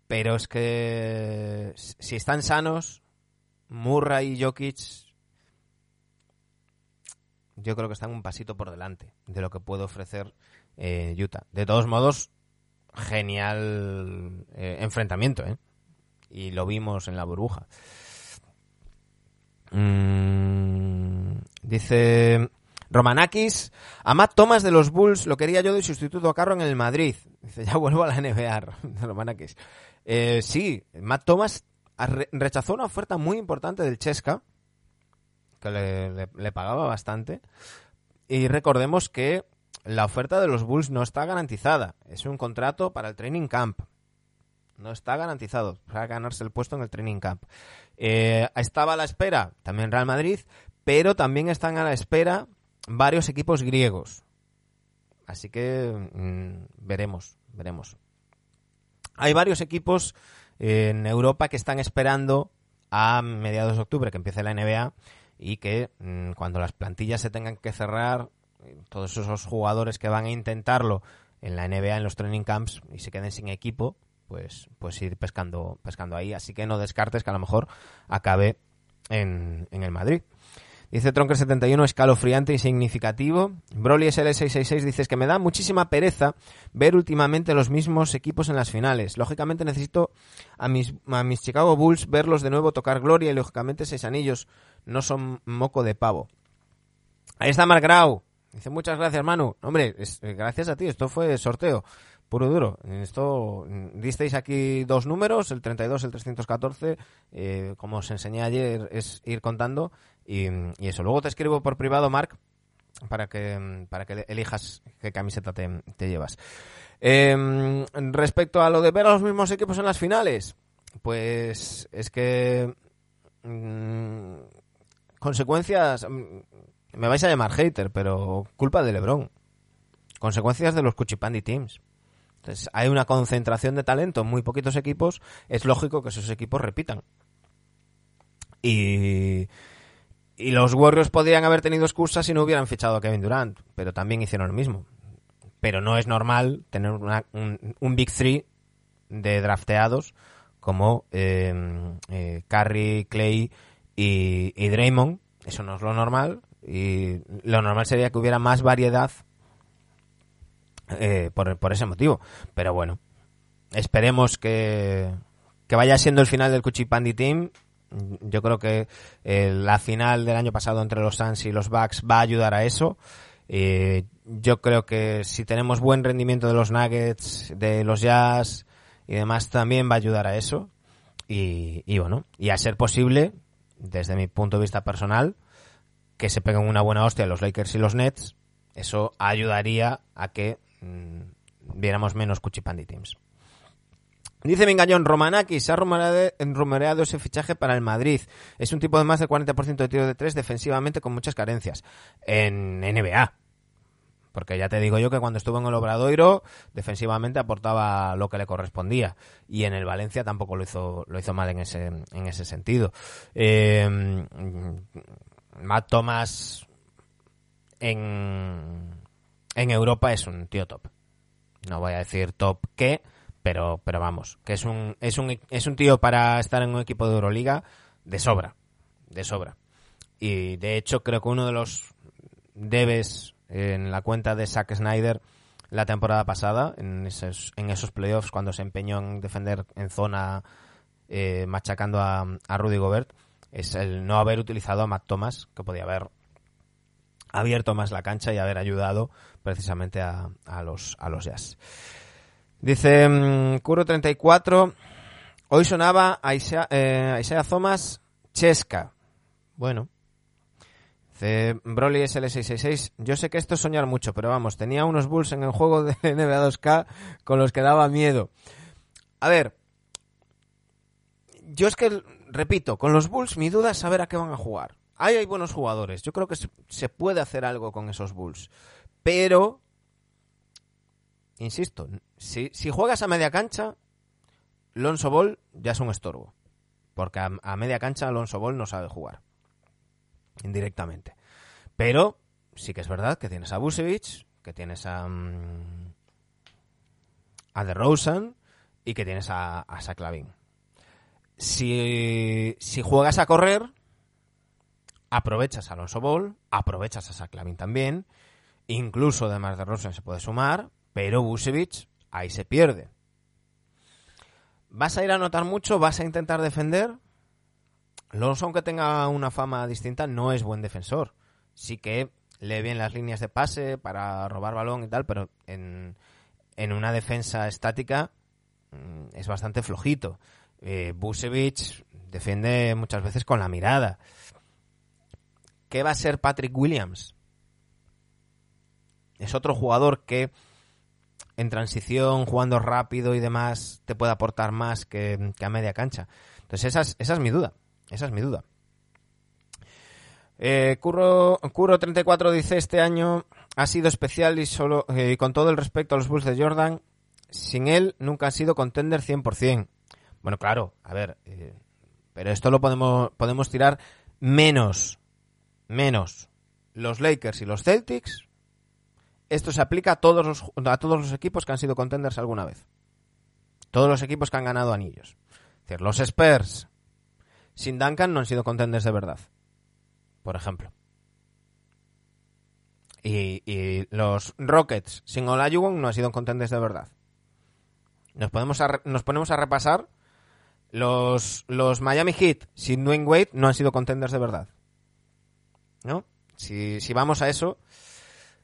Pero es que si están sanos, Murray y Jokic, yo creo que están un pasito por delante de lo que puede ofrecer eh, Utah. De todos modos, genial eh, enfrentamiento, ¿eh? Y lo vimos en la burbuja. Mm, dice Romanakis, a Matt Thomas de los Bulls lo quería yo de sustituto a Carro en el Madrid. Dice, ya vuelvo a la NBA, Romanakis. Eh, sí, Matt Thomas rechazó una oferta muy importante del Chesca, que le, pagaba bastante. Y recordemos que la oferta de los Bulls no está garantizada. Es un contrato para el training camp. No está garantizado para ganarse el puesto en el training camp. Eh, estaba a la espera también Real Madrid, pero también están a la espera varios equipos griegos. Así que mmm, veremos, veremos. Hay varios equipos en Europa que están esperando a mediados de octubre que empiece la NBA y que mmm, cuando las plantillas se tengan que cerrar, todos esos jugadores que van a intentarlo en la NBA, en los training camps y se queden sin equipo, pues, pues ir pescando, pescando ahí. Así que no descartes que a lo mejor acabe en el Madrid. Dice Tronker71, escalofriante y significativo. Broly SL666 dices que me da muchísima pereza ver últimamente los mismos equipos en las finales. Lógicamente necesito a mis, a mis Chicago Bulls verlos de nuevo tocar gloria y lógicamente seis anillos no son moco de pavo. Ahí está Mark Grau. Dice muchas gracias, Manu. Hombre, es, gracias a ti, esto fue sorteo puro duro. Esto disteis aquí dos números, el 32, el 314. Eh, como os enseñé ayer, es ir contando y, eso. Luego te escribo por privado, Mark, para que para que elijas qué camiseta te, llevas. Eh, respecto a lo de ver a los mismos equipos en las finales, pues es que mmm, consecuencias. Me vais a llamar hater, pero culpa de LeBron. Consecuencias de los Cuchipandi Teams. Entonces, hay una concentración de talento en muy poquitos equipos, es lógico que esos equipos repitan. Y, y los Warriors podrían haber tenido excusas si no hubieran fichado a Kevin Durant, pero también hicieron lo mismo. Pero no es normal tener una, un, un, Big Three de drafteados como eh, eh, Curry, Clay y, y Draymond. Eso no es lo normal. Y lo normal sería que hubiera más variedad eh, por, por, ese motivo. Pero bueno, esperemos que, que vaya siendo el final del Cuchipandi Team. Yo creo que eh, la final del año pasado entre los Suns y los Bucks va a ayudar a eso. Eh, yo creo que si tenemos buen rendimiento de los Nuggets, de los Jazz y demás, también va a ayudar a eso. Y, y bueno, y a ser posible, desde mi punto de vista personal, que se peguen una buena hostia los Lakers y los Nets, eso ayudaría a que viéramos menos Cuchipandi Teams. Dice Mingañón, Romanaki se ha rumoreado, ese fichaje para el Madrid. Es un tipo de más del 40% de tiro de tres defensivamente con muchas carencias. En NBA. Porque ya te digo yo que cuando estuvo en el Obradoiro, defensivamente aportaba lo que le correspondía. Y en el Valencia tampoco lo hizo, lo hizo mal en ese, en ese sentido. Eh, Matt Thomas en, en Europa es un tío top. No voy a decir top qué, pero, pero vamos, que es un, es un, es un tío para estar en un equipo de Euroliga de sobra, de sobra. Y de hecho creo que uno de los debes en la cuenta de Zack Snyder la temporada pasada, en esos, en esos playoffs cuando se empeñó en defender en zona eh, machacando a, a Rudy Gobert, es el no haber utilizado a Matt Thomas, que podía haber abierto más la cancha y haber ayudado precisamente a, los, a los Jazz. Dice um, Kuro34, hoy sonaba Isaiah, eh, Isaiah Thomas Chesca. Bueno. Dice Broly SL666, yo sé que esto es soñar mucho, pero vamos, tenía unos Bulls en el juego de NBA 2K con los que daba miedo. A ver, yo es que, repito, con los Bulls mi duda es saber a qué van a jugar. Ahí hay buenos jugadores, yo creo que se puede hacer algo con esos Bulls, pero insisto, si, juegas a media cancha, Lonzo Ball ya es un estorbo. Porque a, media cancha Alonso Ball no sabe jugar. Indirectamente. Pero sí que es verdad que tienes a Busevich, que tienes a, um, a DeRozan y que tienes a, a. Si, si juegas a correr, aprovechas a Alonso Ball, aprovechas a Saclavin también, incluso además de Rosen se puede sumar, pero Busevich ahí se pierde. ¿Vas a ir a anotar mucho? ¿Vas a intentar defender? Lonzo, aunque tenga una fama distinta, no es buen defensor. Sí que lee bien las líneas de pase para robar balón y tal, pero en, en una defensa estática mmm, es bastante flojito. Eh, Busevich defiende muchas veces con la mirada. ¿Qué va a ser Patrick Williams? Es otro jugador que en transición, jugando rápido y demás, te puede aportar más que, a media cancha. Entonces esa es, esa es, mi duda. Esa es mi duda. Eh, Curro, Curro 34 dice este año ha sido especial y solo eh, con todo el respeto a los Bulls de Jordan, sin él nunca ha sido contender 100%. Bueno, claro, a ver, eh, pero esto lo podemos podemos tirar menos menos los Lakers y los Celtics esto se aplica a todos los, a todos los equipos que han sido contenders alguna vez. Todos los equipos que han ganado anillos. Es decir, los Spurs sin Duncan no han sido contenders de verdad. Por ejemplo. Y, los Rockets sin Olajuwon no han sido contenders de verdad. Nos, podemos nos ponemos a repasar. Los, los Miami Heat sin Dwayne Wade no han sido contenders de verdad. ¿No? Si, si vamos a eso,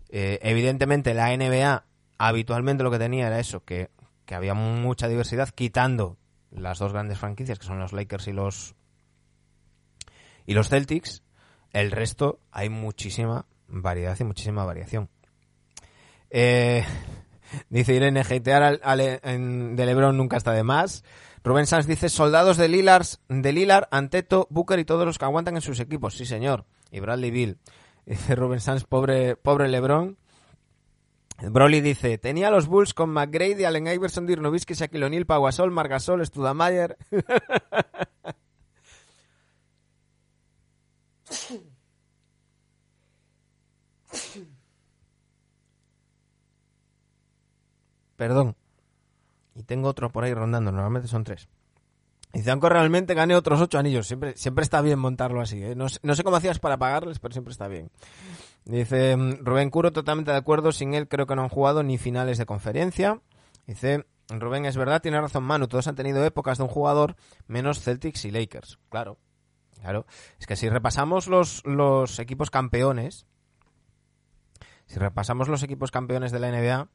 eh, evidentemente la NBA habitualmente lo que tenía era eso, que, que, había mucha diversidad, quitando las dos grandes franquicias que son los Lakers y los y los Celtics. El resto hay muchísima variedad y muchísima variación. Eh, dice Irene, hatear al, al, en, de LeBron nunca está de más. Rubén Sanz dice, soldados de Lillard, de Lillard, Anteto, Booker y todos los que aguantan en sus equipos. Sí, señor. Y Bradley Bill. Dice Ruben Sanz, pobre, pobre Lebron. Broly dice, tenía los Bulls con McGrady, Allen Iverson, Dirk Nowitzki, Shaquille O'Neal, Pau Gasol, Margasol, Studamayer. Perdón. Y tengo otro por ahí rondando, normalmente son tres. Dice, aunque realmente gané otros ocho anillos. Siempre, siempre está bien montarlo así. ¿eh? No, no, sé cómo hacías para pagarles, pero siempre está bien. Dice Rubén Curo, totalmente de acuerdo. Sin él creo que no han jugado ni finales de conferencia. Dice Rubén, es verdad, tiene razón Manu, todos han tenido épocas de un jugador menos Celtics y Lakers. Claro, claro. Es que si repasamos los, los equipos campeones, si repasamos los equipos campeones de la NBA,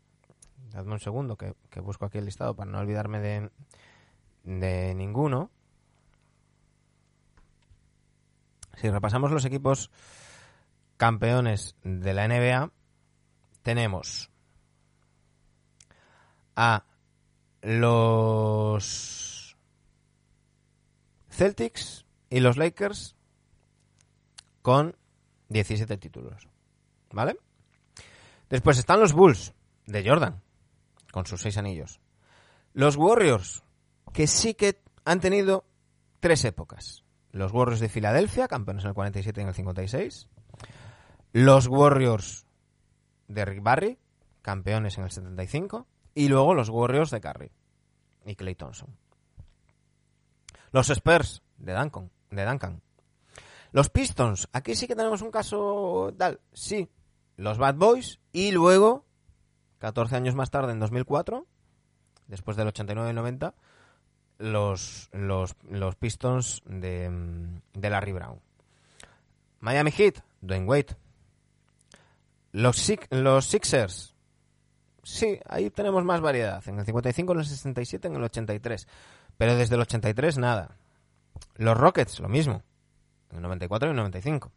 dadme un segundo que, que busco aquí el listado para no olvidarme de, de ninguno. Si repasamos los equipos campeones de la NBA, tenemos a los Celtics y los Lakers con 17 títulos. ¿Vale? Después están los Bulls de Jordan con sus seis anillos. Los Warriors, que sí que han tenido tres épocas. Los Warriors de Filadelfia, campeones en el 47 y en el 56. Los Warriors de Rick Barry, campeones en el 75. Y luego los Warriors de Curry y Clay Thompson. Los Spurs de Duncan, de Duncan. Los Pistons, aquí sí que tenemos un caso tal, sí. Los Bad Boys y luego, 14 años más tarde, en 2004, después del 89 y 90, los, los, los Pistons de, de Larry Brown. Miami Heat, Dwayne Wade. Los, los Sixers, sí, ahí tenemos más variedad. En el 55, en el 67, en el 83. Pero desde el 83 nada. Los Rockets, lo mismo. En el 94 y el 95.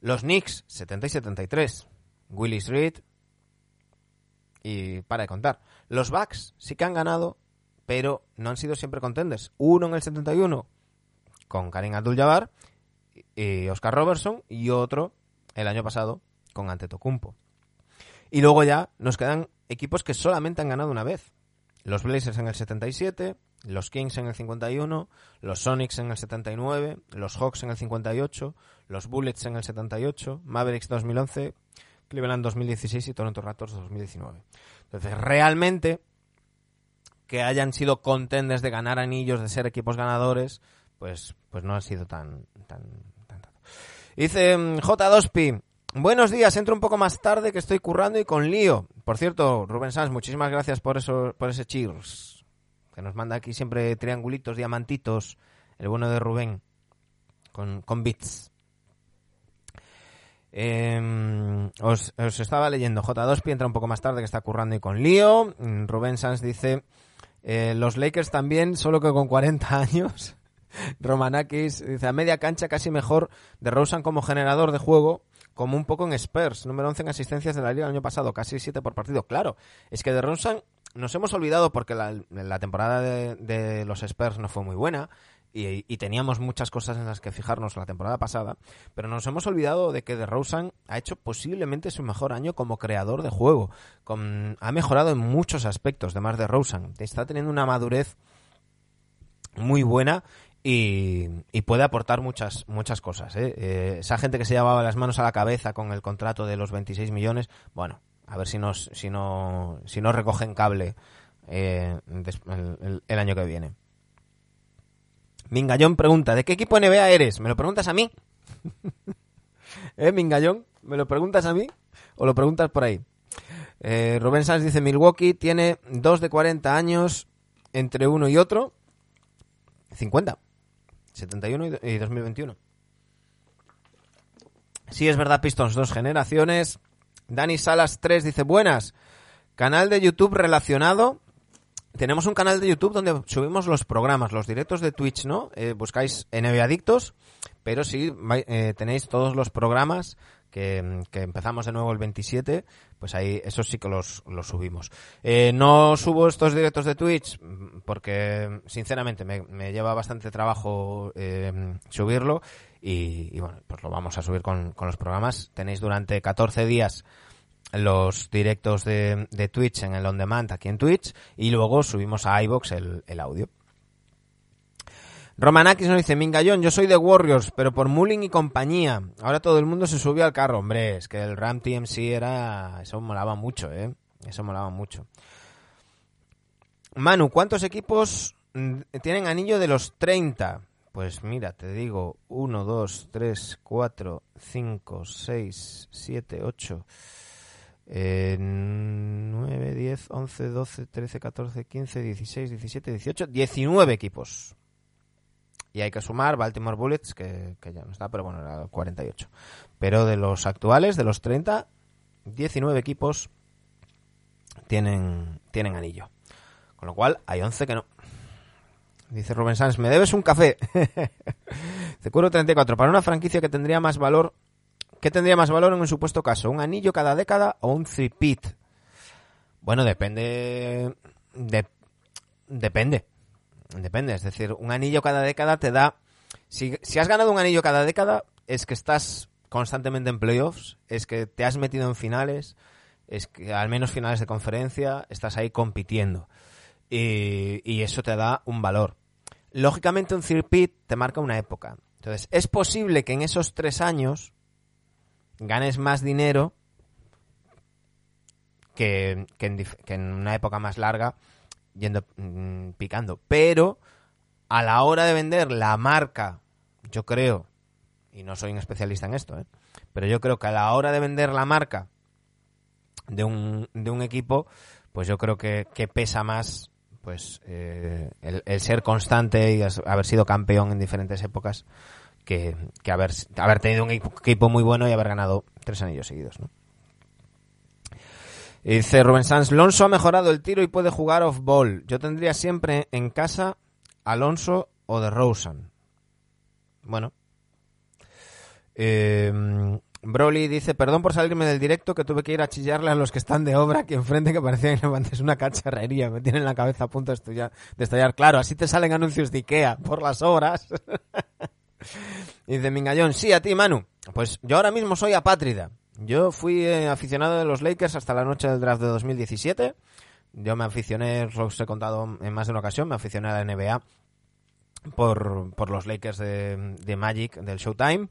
Los Knicks, 70 y 73. Willis Reed. Y para de contar. Los Bucks sí que han ganado, pero no han sido siempre contenders. Uno en el 71 con Karim Abdul-Jabbar y Oscar Robertson y otro el año pasado con Antetokounmpo. Y luego ya nos quedan equipos que solamente han ganado una vez. Los Blazers en el 77, los Kings en el 51, los Sonics en el 79, los Hawks en el 58, los Bullets en el 78, Mavericks 2011, Cleveland 2016 y Toronto Raptors 2019. Entonces, realmente hayan sido contenders de ganar anillos, de ser equipos ganadores, pues, pues no ha sido tan, tan, tan. Dice mm, J2Pi, buenos días, entro un poco más tarde que estoy currando y con lío. Por cierto, Rubén Sanz, muchísimas gracias por eso, por ese cheers, que nos manda aquí siempre triangulitos, diamantitos, el bueno de Rubén, con, con bits. Eh, os, os estaba leyendo, J2Pi entra un poco más tarde que está currando y con lío. Mm, Rubén Sanz dice, eh, los Lakers también, solo que con 40 años. Romanakis dice, a media cancha casi mejor de Rosen como generador de juego, como un poco en Spurs, número 11 en asistencias de la liga el año pasado, casi 7 por partido. Claro, es que de Rosen nos hemos olvidado porque la, temporada de, de, los Spurs no fue muy buena y, teníamos muchas cosas en las que fijarnos la temporada pasada, pero nos hemos olvidado de que de Rosen ha hecho posiblemente su mejor año como creador de juego. Con, ha mejorado en muchos aspectos, de más de Rosen. Está teniendo una madurez muy buena y, puede aportar muchas muchas cosas. ¿eh? Eh, esa gente que se llevaba las manos a la cabeza con el contrato de los 26 millones, bueno, a ver si nos si no si no recogen cable eh, el, año que viene. Mingallón pregunta, ¿de qué equipo NBA eres? ¿Me lo preguntas a mí? ¿Eh, Mingallón? ¿Me lo preguntas a mí? ¿O lo preguntas por ahí? Eh, Sanz dice, Milwaukee tiene dos de 40 años entre uno y otro. 50. 71 y 2021. Sí, es verdad, Pistons, dos generaciones. Dani Salas 3 dice, buenas. Canal de YouTube relacionado. Tenemos un canal de YouTube donde subimos los programas, los directos de Twitch, ¿no? Eh, buscáis NBA Adictos, pero sí eh, tenéis todos los programas que, empezamos de nuevo el 27, pues ahí esos sí que los, subimos. Eh, no subo estos directos de Twitch porque, sinceramente, me, lleva bastante trabajo eh, subirlo y, bueno, pues lo vamos a subir con los programas. Tenéis durante 14 días los directos de, de, Twitch en el on demand aquí en Twitch y luego subimos a iBox el, el audio. Romanakis nos dice, Mingallón, yo soy de Warriors, pero por Mulling y compañía. Ahora todo el mundo se subió al carro. Hombre, es que el Ram TMC era... Eso molaba mucho, ¿eh? Eso molaba mucho. Manu, ¿cuántos equipos tienen anillo de los 30? Pues mira, te digo, 1, 2, 3, 4, 5, 6, 7, 8... Eh, 9, 10, 11, 12, 13, 14, 15, 16, 17, 18, 19 equipos. Y hay que sumar Baltimore Bullets, que, que ya no está, pero bueno, era 48. Pero de los actuales, de los 30, 19 equipos tienen, tienen anillo. Con lo cual, hay 11 que no. Dice Rubén Sanz, me debes un café. Te curo 34. Para una franquicia que tendría más valor, ¿qué tendría más valor en un supuesto caso? ¿Un anillo cada década o un three-peat? Bueno, depende. de- depende. Depende. Es decir, un anillo cada década te da. Si, has ganado un anillo cada década, es que estás constantemente en playoffs, es que te has metido en finales, es que al menos finales de conferencia, estás ahí compitiendo. Y, eso te da un valor. Lógicamente, un three-peat te marca una época. Entonces, es posible que en esos tres años ganes más dinero que, en, que en una época más larga yendo mm, picando. Pero a la hora de vender la marca, yo creo, y no soy un especialista en esto, ¿eh? pero yo creo que a la hora de vender la marca de un, de un equipo, pues yo creo que, que pesa más pues eh, el, ser constante y haber sido campeón en diferentes épocas que, que haber, haber tenido un equipo- muy bueno y haber ganado tres anillos seguidos. Dice Rubén Sanz, Alonso ha mejorado el tiro y puede jugar off-ball. Yo tendría siempre en casa Alonso o de Rosen. Bueno. Eh, Broly dice, perdón por salirme del directo, que tuve que ir a chillarle a los que están de obra aquí enfrente que parecían levantes una cacharrería. Me tienen la cabeza a punto de de estallar. Claro, así te salen anuncios de Ikea por las obras. Y dice Mingallón, sí, a ti, Manu. Pues yo ahora mismo soy apátrida. Yo fui eh, aficionado de los Lakers hasta la noche del draft de 2017. Yo me aficioné, os he contado en más de una ocasión, me aficioné a la NBA por, por los Lakers de, de Magic del Showtime.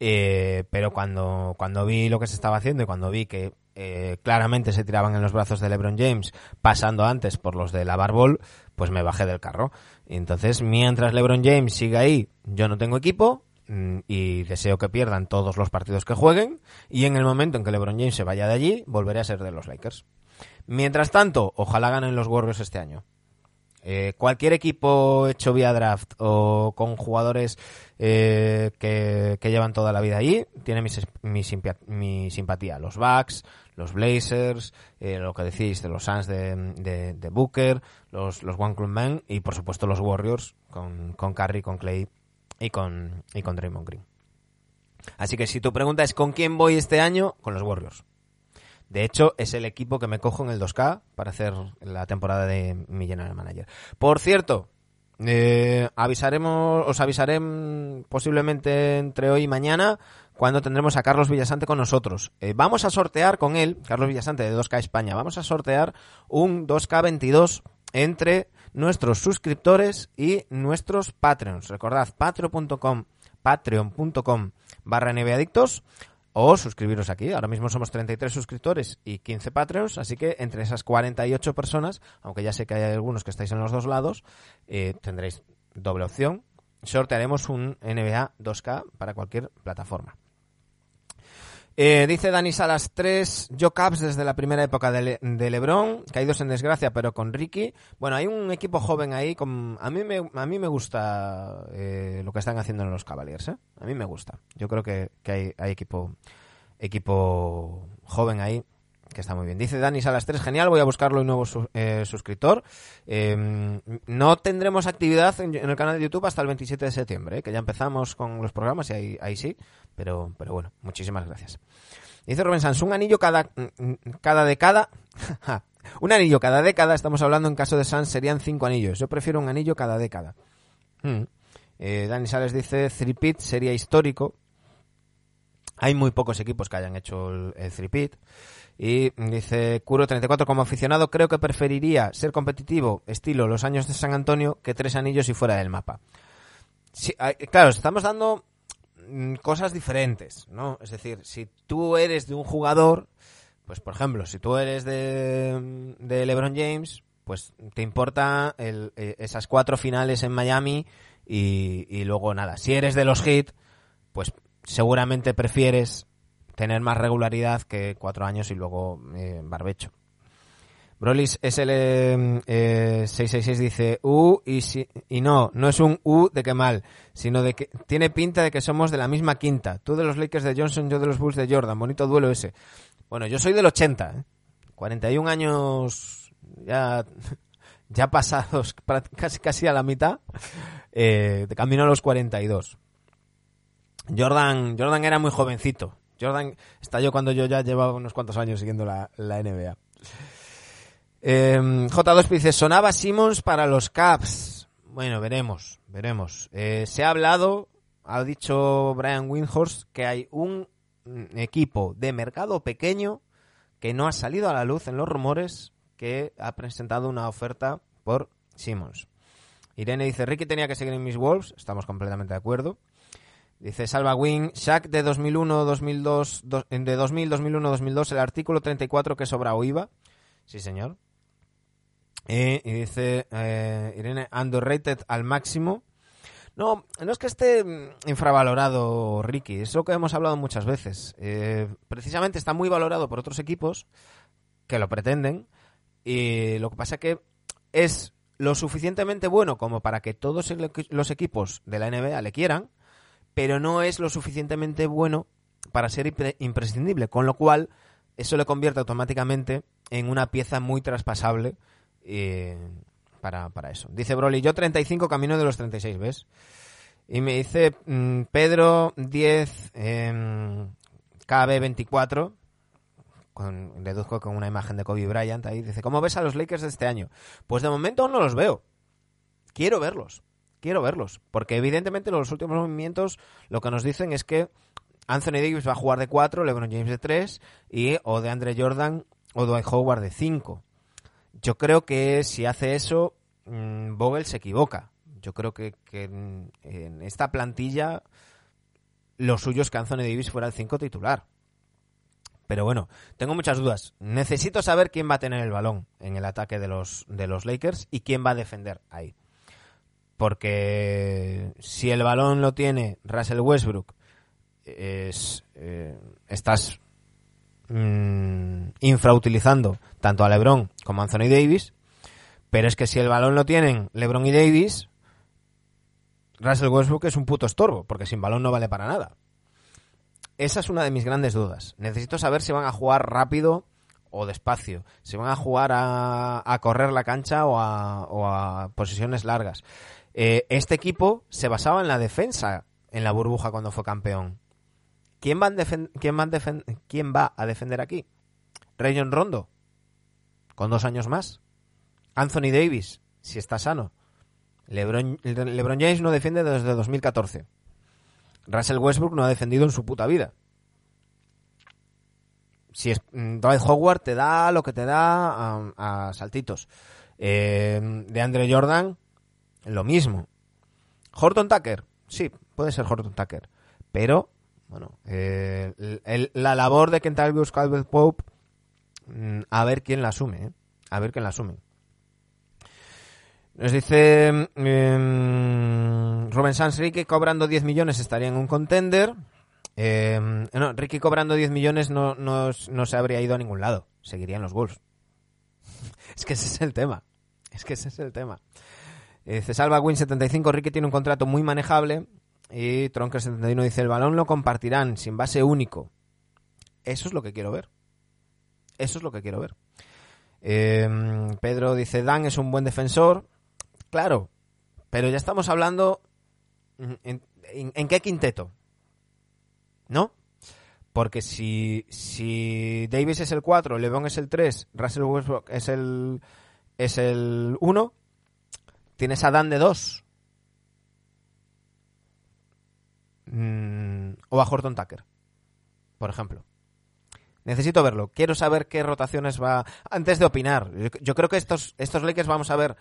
Eh, pero cuando, cuando vi lo que se estaba haciendo y cuando vi que eh, claramente se tiraban en los brazos de LeBron James, pasando antes por los de la Barbol, pues me bajé del carro. Entonces, mientras LeBron James siga ahí, yo no tengo equipo mm, y deseo que pierdan todos los partidos que jueguen. Y en el momento en que LeBron James se vaya de allí, volveré a ser de los Lakers. Mientras tanto, ojalá ganen los Warriors este año. Eh, cualquier equipo hecho vía draft o con jugadores eh, que, que llevan toda la vida allí tiene mi simpatía. Los Bucks, los Blazers, eh, lo que decís de los Suns de, de- Booker, los, los One Club Men y por supuesto los Warriors con, con Curry, con Clay y con, y con Draymond Green. Así que si tu pregunta es ¿con quién voy este año? Con los Warriors. De hecho, es el equipo que me cojo en el 2K para hacer la temporada de mi General Manager. Por cierto, eh, avisaremos, os avisaré posiblemente entre hoy y mañana cuando tendremos a Carlos Villasante con nosotros. Eh, vamos a sortear con él, Carlos Villasante de 2K España, vamos a sortear un 2K22 entre nuestros suscriptores y nuestros Patreons. Recordad, patreon.com patreon.com barra o suscribiros aquí. Ahora mismo somos 33 suscriptores y 15 Patreons, así que entre esas 48 personas, aunque ya sé que hay algunos que estáis en los dos lados, eh, tendréis doble opción. Sortearemos un NBA 2K para cualquier plataforma. Eh, dice Dani Salas 3, Joe Caps desde la primera época de, Le- de LeBron, caídos en desgracia pero con Ricky. Bueno, hay un equipo joven ahí, con, a, mí me, a mí me gusta eh, lo que están haciendo en los Cavaliers, ¿eh? A mí me gusta. Yo creo que, que hay, hay equipo, equipo joven ahí que está muy bien. Dice Dani Salas 3, genial, voy a buscarlo un nuevo eh, suscriptor. Eh, no tendremos actividad en, el canal de YouTube hasta el 27 de septiembre, ¿eh? que ya empezamos con los programas y ahí, sí, pero, pero bueno, muchísimas gracias. Dice Rubén Sanz, un anillo cada, mm, cada década. un anillo cada década, estamos hablando en caso de Sanz, serían cinco anillos. Yo prefiero un anillo cada década. Mm. Eh, Dani Sales dice, Three-Pit sería histórico. Hay muy pocos equipos que hayan hecho el, el three-peat. Y dice Curo34, como aficionado, creo que preferiría ser competitivo, estilo los años de San Antonio, que tres anillos y fuera del mapa. Claro, estamos dando mm, cosas diferentes, ¿no? Es decir, si tú eres de un jugador, pues por ejemplo, si tú eres de, de LeBron James, pues te importa el- eh, esas cuatro finales en Miami y, y luego nada. Si eres de los Heat, pues seguramente prefieres tener más regularidad que cuatro años y luego eh, barbecho. Brolis SL eh, 666 dice U y, si, y no, no es un U de que mal, sino de que tiene pinta de que somos de la misma quinta. Tú de los Lakers de Johnson, yo de los Bulls de Jordan. Bonito duelo ese. Bueno, yo soy del 80, ¿eh? 41 años ya, ya pasados casi, casi a la mitad, eh, camino a los 42. Jordan, Jordan era muy jovencito. Jordan estalló cuando yo ya llevaba unos cuantos años siguiendo la, la NBA. Eh, J2 dice, sonaba Simmons para los Caps. Bueno, veremos, veremos. Eh, se ha hablado, ha dicho Brian Windhorst, que hay un mm, equipo de mercado pequeño que no ha salido a la luz en los rumores que ha presentado una oferta por Simmons. Irene dice, Ricky tenía que seguir en Miss Wolves, estamos completamente de acuerdo. Dice Salva Wing, Shaq de 2001, 2002, do- de 2000, 2001, 2002, el artículo 34 que sobra o IVA. Sí, señor. Eh, y dice eh, Irene, underrated al máximo. No, no es que esté mm, infravalorado Ricky, es lo que hemos hablado muchas veces. Eh, precisamente está muy valorado por otros equipos que lo pretenden y lo que pasa que es lo suficientemente bueno como para que todos los equipos de la NBA le quieran, pero no es lo suficientemente bueno para ser impre- imprescindible, con lo cual eso le convierte automáticamente en una pieza muy traspasable eh, para, para eso. Dice Broly, yo 35 camino de los 36, ¿ves? Y me dice mm, Pedro 10 em, KB24, con, deduzco con una imagen de Kobe Bryant ahí, dice, ¿cómo ves a los Lakers de este año? Pues de momento no los veo. Quiero verlos. Quiero verlos. Porque evidentemente los últimos movimientos lo que nos dicen es que Anthony Davis va a jugar de 4, LeBron James de 3 y o de Andre Jordan o Dwight Howard de 5. Yo creo que si hace eso, mm, Vogel se equivoca. Yo creo que, en esta plantilla lo suyo es que Anthony Davis fuera el 5 titular. Pero bueno, tengo muchas dudas. Necesito saber quién va a tener el balón en el ataque de los, de los Lakers y quién va a defender ahí. Porque si el balón lo tiene Russell Westbrook, es, eh, estás mm, infrautilizando tanto a LeBron como a Anthony Davis. Pero es que si el balón lo tienen LeBron y Davis, Russell Westbrook es un puto estorbo, porque sin balón no vale para nada. Esa es una de mis grandes dudas. Necesito saber si van a jugar rápido o despacio, si van a jugar a, a correr la cancha o a, o a posiciones largas. Eh, este equipo se basaba en la defensa en la burbuja cuando fue campeón. ¿Quién va, a defender aquí? Rayon Rondo, con dos años más. Anthony Davis, si está sano. LeBron, James no defiende desde 2014. Russell Westbrook no ha defendido en su puta vida. Si es, mm, Dwight Howard te da lo que te da a, a saltitos. Eh, de Andre Jordan, lo mismo. Horton Tucker, sí, puede ser Horton Tucker. Pero, bueno, eh, el- la labor de Kentavious Calvert Pope, mm, a ver quién la asume, ¿eh? A ver quién la asume. Nos dice em, Rubén Sanz, Ricky cobrando 10 millones estaría en un contender. Em, no, Ricky cobrando 10 millones no, no, no se habría ido a ningún lado. Seguiría en los Wolves. Es que ese es el tema. Es que ese es el tema. Eh, Salva Win 75, Ricky tiene un contrato muy manejable. Y Tronker 71 dice, el balón lo compartirán sin base único. Eso es lo que quiero ver. Eso es lo que quiero ver. Eh, Pedro dice, Dan es un buen defensor. Claro, pero ya estamos hablando en qué quinteto, ¿no? Porque si, si Davis es el 4, LeBron es el 3, Russell Westbrook es el es el 1, tienes a Dan de 2. Mm, o a Horton Tucker, por ejemplo. Necesito verlo. Quiero saber qué rotaciones va. Antes de opinar, yo, creo que estos, estos Lakers vamos a ver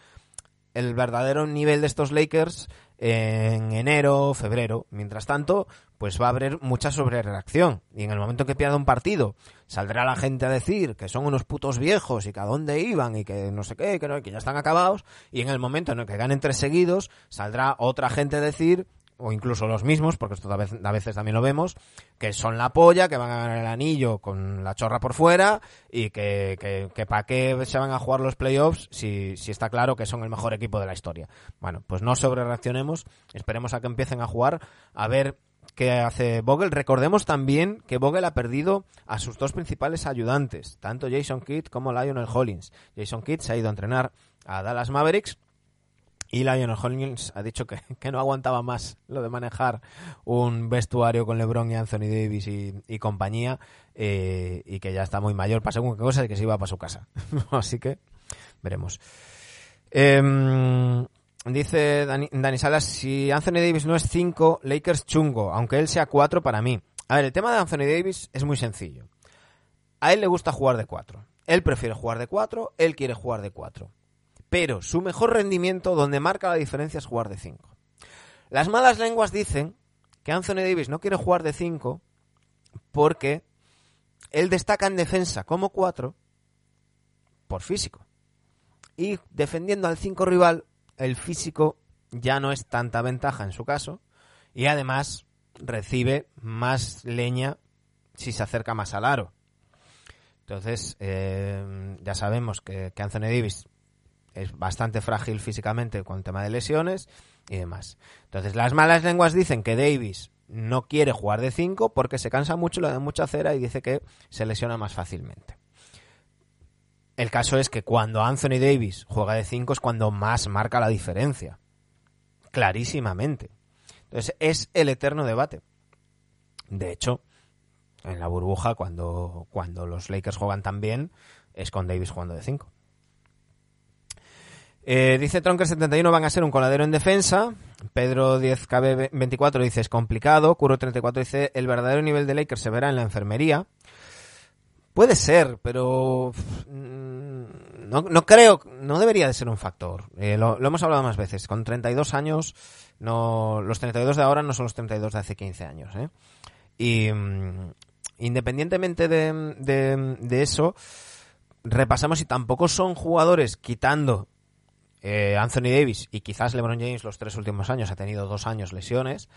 el verdadero nivel de estos Lakers en enero, febrero. Mientras tanto, pues va a haber mucha sobrereacción. Y en el momento que pierda un partido, saldrá la gente a decir que son unos putos viejos y que a dónde iban y que no sé qué, que, no- que ya están acabados. Y en el momento en el que ganen tres seguidos, saldrá otra gente a decir o incluso los mismos, porque esto a veces, también lo vemos, que son la polla, que van a ganar el anillo con la chorra por fuera y que, que, que para qué se van a jugar los playoffs si, si está claro que son el mejor equipo de la historia. Bueno, pues no sobre reaccionemos, esperemos a que empiecen a jugar, a ver qué hace Vogel. Recordemos también que Vogel ha perdido a sus dos principales ayudantes, tanto Jason Kidd como Lionel Hollins. Jason Kidd se ha ido a entrenar a Dallas Mavericks y Lionel Hollins ha dicho que, que, no aguantaba más lo de manejar un vestuario con LeBron y Anthony Davis y, compañía eh, y que ya está muy mayor para según qué cosa y que se iba para su casa. Así que veremos. Eh, dice Dani, Dani, Salas, si Anthony Davis no es 5, Lakers chungo, aunque él sea 4 para mí. A ver, el tema de Anthony Davis es muy sencillo. A él le gusta jugar de 4. Él prefiere jugar de 4, él quiere jugar de 4 pero su mejor rendimiento donde marca la diferencia es jugar de 5. Las malas lenguas dicen que Anthony Davis no quiere jugar de 5 porque él destaca en defensa como 4 por físico. Y defendiendo al 5 rival, el físico ya no es tanta ventaja en su caso y además recibe más leña si se acerca más al aro. Entonces, eh, ya sabemos que, que Anthony Davis es bastante frágil físicamente con el tema de lesiones y demás. Entonces, las malas lenguas dicen que Davis no quiere jugar de 5 porque se cansa mucho, le da mucha cera y dice que se lesiona más fácilmente. El caso es que cuando Anthony Davis juega de 5 es cuando más marca la diferencia. Clarísimamente. Entonces, es el eterno debate. De hecho, en la burbuja, cuando, cuando los Lakers juegan tan bien, es con Davis jugando de 5. Eh, dice Tronker71 van a ser un coladero en defensa. Pedro 10KB24 dice es complicado. Curo34 dice el verdadero nivel de Lakers se verá en la enfermería. Puede ser, pero no, no creo, no debería de ser un factor. Eh, lo, hemos hablado más veces. Con 32 años, no, los 32 de ahora no son los 32 de hace 15 años. ¿eh? Y um, independientemente de, de, de eso, repasamos si tampoco son jugadores quitando eh, Anthony Davis y quizás LeBron James los tres últimos años ha tenido dos años lesiones,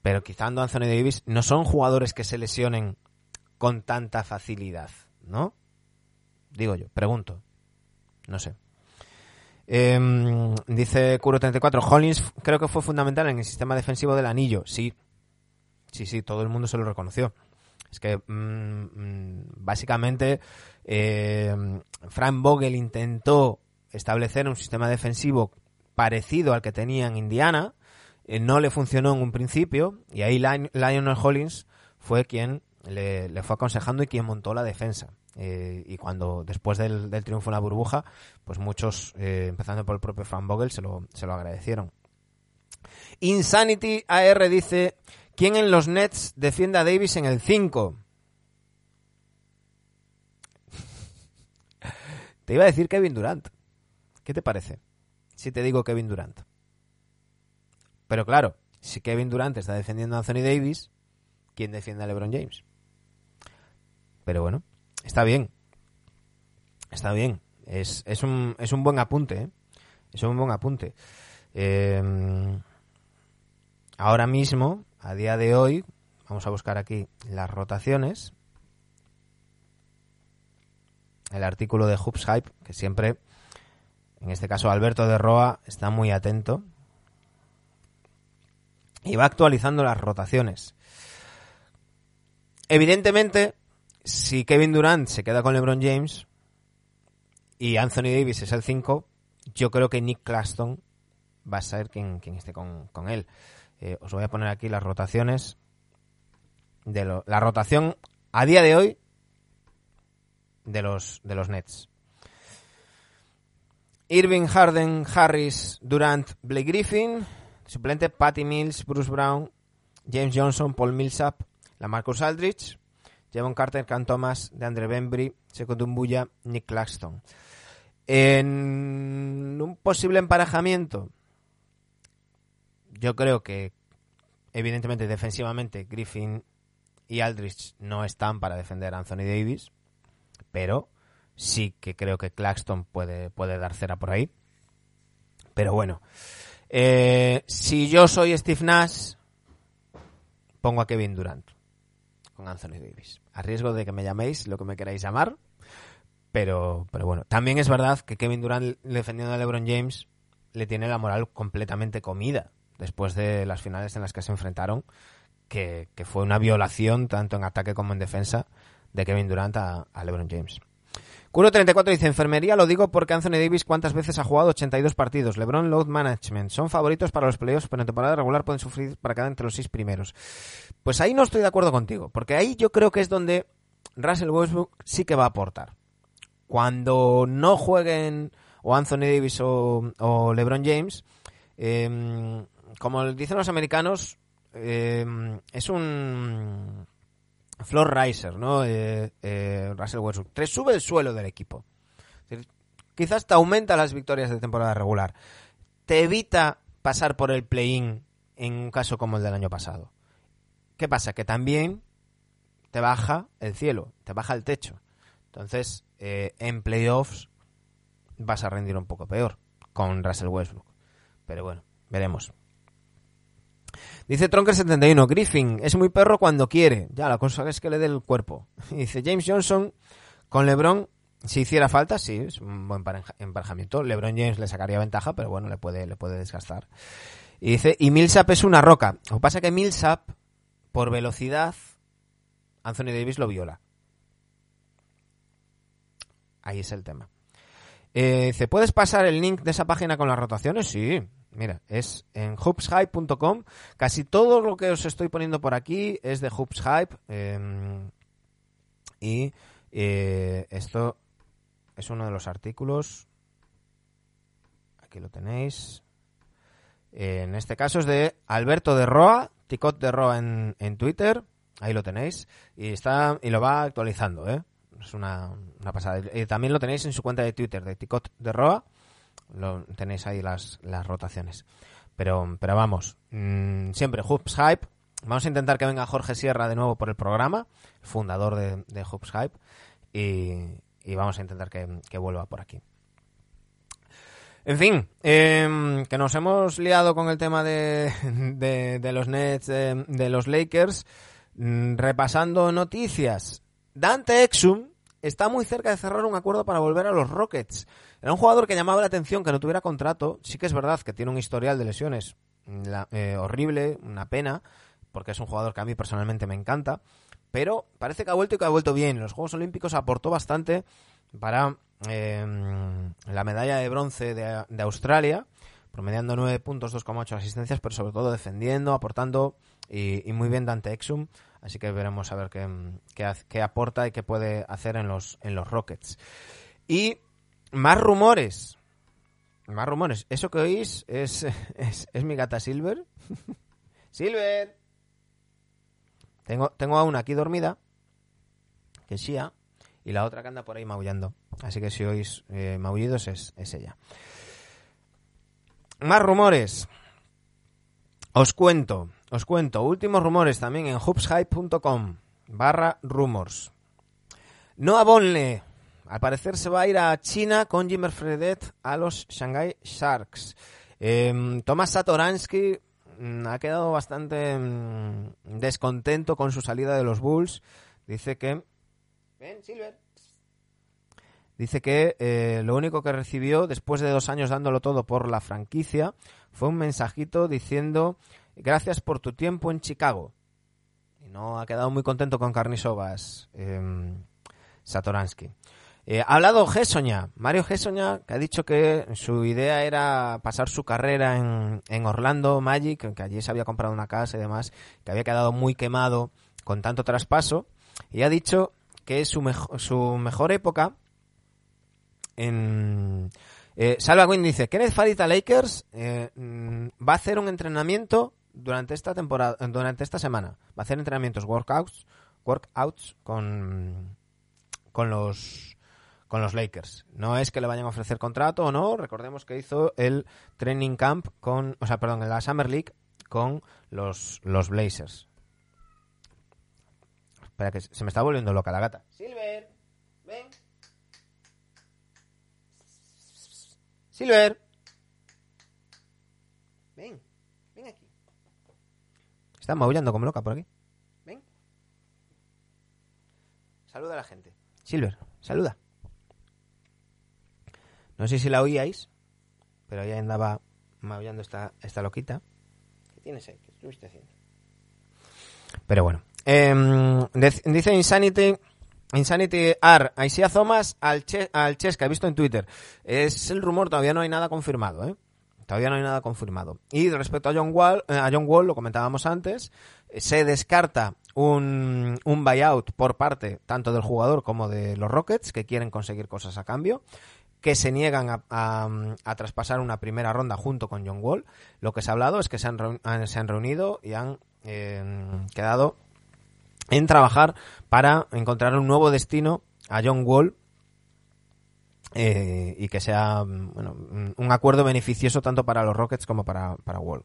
pero quitando Anthony Davis no son jugadores que se lesionen con tanta facilidad, ¿no? Digo yo, pregunto. No sé. Eh, dice Curo34, Hollins creo que fue fundamental en el sistema defensivo del anillo. Sí, sí, sí, todo el mundo se lo reconoció. Es que mmm, básicamente eh, Frank Vogel intentó establecer un sistema defensivo parecido al que tenía en Indiana. Eh, no le funcionó en un principio y ahí Lionel Hollins fue quien le, fue aconsejando y quien montó la defensa. Eh, y cuando después del, del, triunfo en la burbuja, pues muchos, eh, empezando por el propio Frank Vogel, se lo, se lo agradecieron. Insanity AR dice, ¿quién en los Nets defiende a Davis en el 5? Te iba a decir Kevin Durant. ¿Qué te parece si te digo Kevin Durant? Pero claro, si Kevin Durant está defendiendo a Anthony Davis, ¿quién defiende a LeBron James? Pero bueno, está bien. Está bien. Es, es, un, es un buen apunte. ¿eh? Es un buen apunte. Eh, ahora mismo, a día de hoy, vamos a buscar aquí las rotaciones. El artículo de Hoops Hype, que siempre en este caso Alberto de Roa está muy atento y va actualizando las rotaciones. Evidentemente, si Kevin Durant se queda con LeBron James y Anthony Davis es el 5, yo creo que Nick Claxton va a ser quien, esté con, él. Eh, os voy a poner aquí las rotaciones de la rotación a día de hoy de los de los Nets. Irving, Harden, Harris, Durant, Blake Griffin, suplente Patty Mills, Bruce Brown, James Johnson, Paul Millsap, Lamarcus Aldridge, Javon Carter, Cam Thomas, DeAndre Bembry, Sekou Dumbuya, Nick Claxton. En un posible emparejamiento, yo creo que evidentemente defensivamente Griffin y Aldridge no están para defender a Anthony Davis, pero sí que creo que Claxton puede, puede dar cera por ahí. Pero bueno, eh, si yo soy Steve Nash, pongo a Kevin Durant con Anthony Davis. A riesgo de que me llaméis lo que me queráis llamar. Pero, pero bueno, también es verdad que Kevin Durant defendiendo a LeBron James le tiene la moral completamente comida después de las finales en las que se enfrentaron, que, que fue una violación tanto en ataque como en defensa de Kevin Durant a, a LeBron James. Culo34 dice, enfermería lo digo porque Anthony Davis cuántas veces ha jugado 82 partidos. LeBron Load Management. Son favoritos para los playoffs, pero en temporada regular pueden sufrir para quedar entre los seis primeros. Pues ahí no estoy de acuerdo contigo, porque ahí yo creo que es donde Russell Westbrook sí que va a aportar. Cuando no jueguen o Anthony Davis o, o LeBron James, eh, como dicen los americanos, eh, es un floor riser, ¿no? Eh, eh, Russell Westbrook. Te sube el suelo del equipo. Quizás te aumenta las victorias de temporada regular. Te evita pasar por el play-in en un caso como el del año pasado. ¿Qué pasa? Que también te baja el cielo, te baja el techo. Entonces, eh, en playoffs vas a rendir un poco peor con Russell Westbrook. Pero bueno, veremos. Dice Tronker71, Griffin es muy perro cuando quiere. Ya, la cosa es que le dé el cuerpo. Dice James Johnson con LeBron, si hiciera falta, sí, es un buen emparejamiento. LeBron James le sacaría ventaja, pero bueno, le puede, le puede desgastar. Y dice, y Millsap es una roca. Lo que pasa que Millsap, por velocidad, Anthony Davis lo viola. Ahí es el tema. Eh, dice, ¿puedes pasar el link de esa página con las rotaciones? Sí, Mira, es en hoopshype.com. Casi todo lo que os estoy poniendo por aquí es de hoopshype. Eh, y eh, esto es uno de los artículos. Aquí lo tenéis. En este caso es de Alberto de Roa, Ticot de Roa en, en Twitter. Ahí lo tenéis. Y está y lo va actualizando, ¿eh? Es una, una pasada. Y también lo tenéis en su cuenta de Twitter de Ticot de Roa lo, tenéis ahí las, las rotaciones. Pero, pero vamos, mmm, siempre Hoops Hype. Vamos a intentar que venga Jorge Sierra de nuevo por el programa, fundador de, de Hype, y, vamos a intentar que, que, vuelva por aquí. En fin, eh, que nos hemos liado con el tema de, de, de los Nets, de, de los Lakers. Mm, repasando noticias. Dante Exum está muy cerca de cerrar un acuerdo para volver a los Rockets. Era un jugador que llamaba la atención que no tuviera contrato. Sí que es verdad que tiene un historial de lesiones la, eh, horrible, una pena, porque es un jugador que a mí personalmente me encanta. Pero parece que ha vuelto y que ha vuelto bien. En los Juegos Olímpicos aportó bastante para eh, la medalla de bronce de, de Australia, promediando 9 puntos, 2,8 asistencias, pero sobre todo defendiendo, aportando y, y, muy bien Dante Exum. Así que veremos a ver qué, qué, qué aporta y qué puede hacer en los, en los Rockets. Y más rumores. Más rumores. Eso que oís es, es, es mi gata Silver. Silver. Tengo, tengo a una aquí dormida, que es Shia, y la otra que anda por ahí maullando. Así que si oís eh, maullidos es, es ella. Más rumores. Os cuento, os cuento. Últimos rumores también en hoopshype.com barra rumors. Noah Bonle, al parecer se va a ir a China con Jimmer Fredet a los Shanghai Sharks. Eh, Tomás Satoransky mm, ha quedado bastante mm, descontento con su salida de los Bulls. Dice que... Ven, Silver. Dice que eh, lo único que recibió después de dos años dándolo todo por la franquicia fue un mensajito diciendo gracias por tu tiempo en Chicago. Y no ha quedado muy contento con Carnisovas eh, Satoransky. Ha hablado Gessoña, Mario Gessoña, que ha dicho que su idea era pasar su carrera en, en Orlando Magic, que allí se había comprado una casa y demás, que había quedado muy quemado con tanto traspaso, y ha dicho que su, mejo su mejor época en... Eh, Salva Quinn dice, Kenneth Farita Lakers eh, va a hacer un entrenamiento durante esta temporada, durante esta semana. Va a hacer entrenamientos, workouts, workouts con, con los con los Lakers. No es que le vayan a ofrecer contrato o no. Recordemos que hizo el training camp con, o sea, perdón, en la Summer League con los, los Blazers. Espera que se me está volviendo loca la gata. Silver, ven. Silver. está maullando como loca por aquí. Ven. Saluda a la gente. Silver, saluda. No sé si la oíais, pero ella andaba maullando esta, esta loquita. ¿Qué tienes ahí? ¿Qué estuviste haciendo? Pero bueno. Em, dice Insanity. Insanity Ar, Aisia Zomas al, che, al Chesca, he visto en Twitter. Es el rumor, todavía no hay nada confirmado, ¿eh? Todavía no hay nada confirmado. Y respecto a John Wall, eh, a John Wall, lo comentábamos antes, eh, se descarta un, un buyout por parte tanto del jugador como de los Rockets, que quieren conseguir cosas a cambio, que se niegan a, a- traspasar una primera ronda junto con John Wall. Lo que se ha hablado es que se han, se han reunido y han eh, quedado en trabajar para encontrar un nuevo destino a John Wall eh, y que sea mm, bueno, un- un acuerdo beneficioso tanto para los Rockets como para, para Wall.